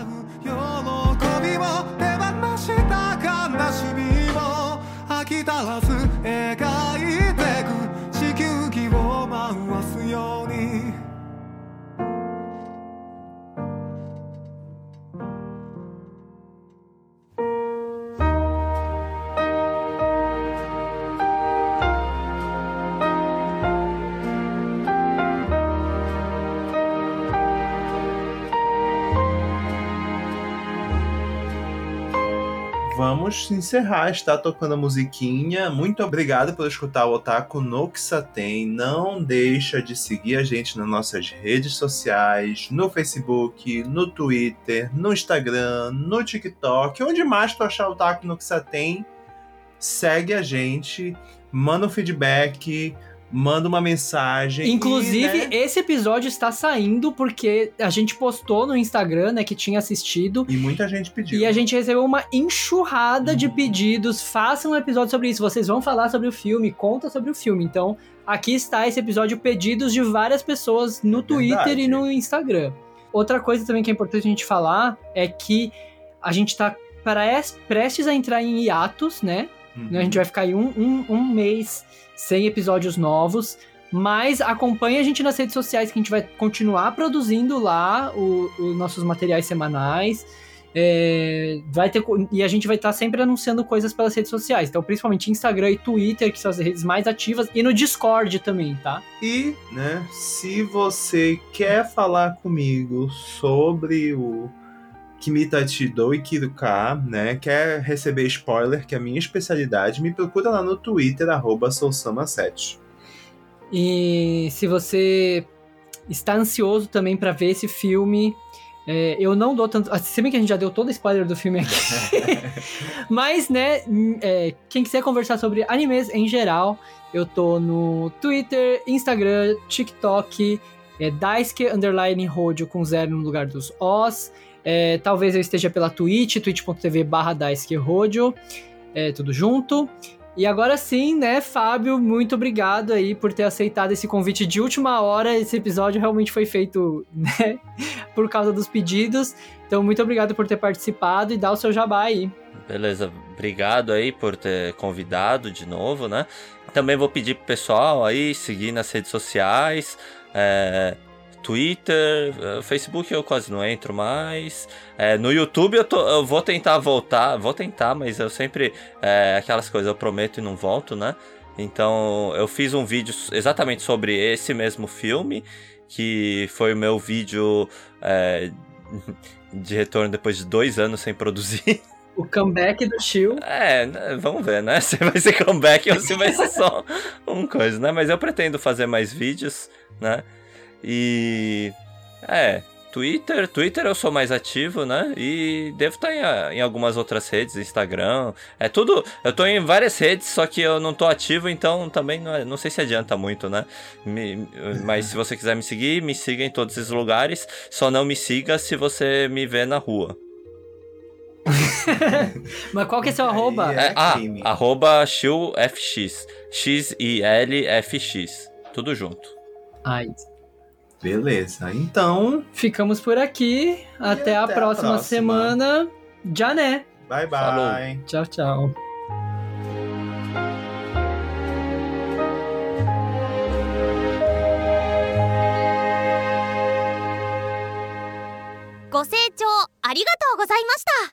Vamos encerrar, está tocando a musiquinha. Muito obrigado por escutar o Otaku no Kisaten. Não deixa de seguir a gente nas nossas redes sociais, no Facebook, no Twitter, no Instagram, no TikTok. Onde mais tu achar o Otaku no Kisaten, segue a gente, manda um feedback, manda uma mensagem. Inclusive, e, né, esse episódio está saindo porque a gente postou no Instagram, né, que tinha assistido. e muita gente pediu. E a gente recebeu uma enxurrada de pedidos. Façam um episódio sobre isso. Vocês vão falar sobre o filme, conta sobre o filme. Então, aqui está esse episódio, pedidos de várias pessoas no É Twitter e no Instagram. Outra coisa também que é importante a gente falar é que a gente tá pres- prestes a entrar em hiatos, né? Uhum. Né, A gente vai ficar aí um, um, um mês sem episódios novos. Mas acompanhe a gente nas redes sociais que a gente vai continuar produzindo lá os nossos materiais semanais. É, vai ter, e a gente vai estar sempre anunciando coisas pelas redes sociais. Então, principalmente Instagram e Twitter, que são as redes mais ativas, e no Discord também, tá? E, né, se você quer falar comigo sobre o Kimitachi do Ikiruka, né, quer receber spoiler, que é a minha especialidade, me procura lá no Twitter, arroba sousama7. E se você está ansioso também pra ver esse filme, é, eu não dou tanto. Se bem que a gente já deu todo o spoiler do filme aqui. Mas, né, é, quem quiser conversar sobre animes em geral, eu tô no Twitter, Instagram, TikTok, é Daisuke Underline Rodio com zero no lugar dos Os. É, talvez eu esteja pela Twitch, twitch.tv barra é, tudo junto. E agora sim, né, Fábio, muito obrigado aí por ter aceitado esse convite de última hora. Esse episódio realmente foi feito, né, por causa dos pedidos. Então, muito obrigado por ter participado e dar o seu jabá aí. Beleza, obrigado aí por ter convidado de novo, né? Também vou pedir pro pessoal aí seguir nas redes sociais, é, Twitter, é, Facebook eu quase não entro mais. É, no YouTube eu, tô- eu vou tentar voltar, vou tentar, mas eu sempre. é, aquelas coisas eu prometo e não volto, né? Então eu fiz um vídeo exatamente sobre esse mesmo filme, que foi o meu vídeo é, de retorno depois de dois anos sem produzir. O comeback do Chill. É, né, vamos ver, né? Se vai ser comeback ou se vai ser só uma coisa, né? Mas eu pretendo fazer mais vídeos, né? E. É, Twitter, Twitter eu sou mais ativo, né? E devo estar em, em algumas outras redes, Instagram. É tudo. Eu tô em várias redes, só que eu não tô ativo, então também não, é- não sei se adianta muito, né? Me- mas se você quiser me seguir, me siga em todos esses lugares. Só não me siga se você me vê na rua. Mas qual que é seu arroba? É É, ah, arroba XilFX. X-I-L-F-X. Tudo junto. Ai, Beleza, então, ficamos por aqui. Até, a, até a próxima próxima. semana. Já né? bye bye. Falou. Tchau, tchau. ご清聴ありがとうございました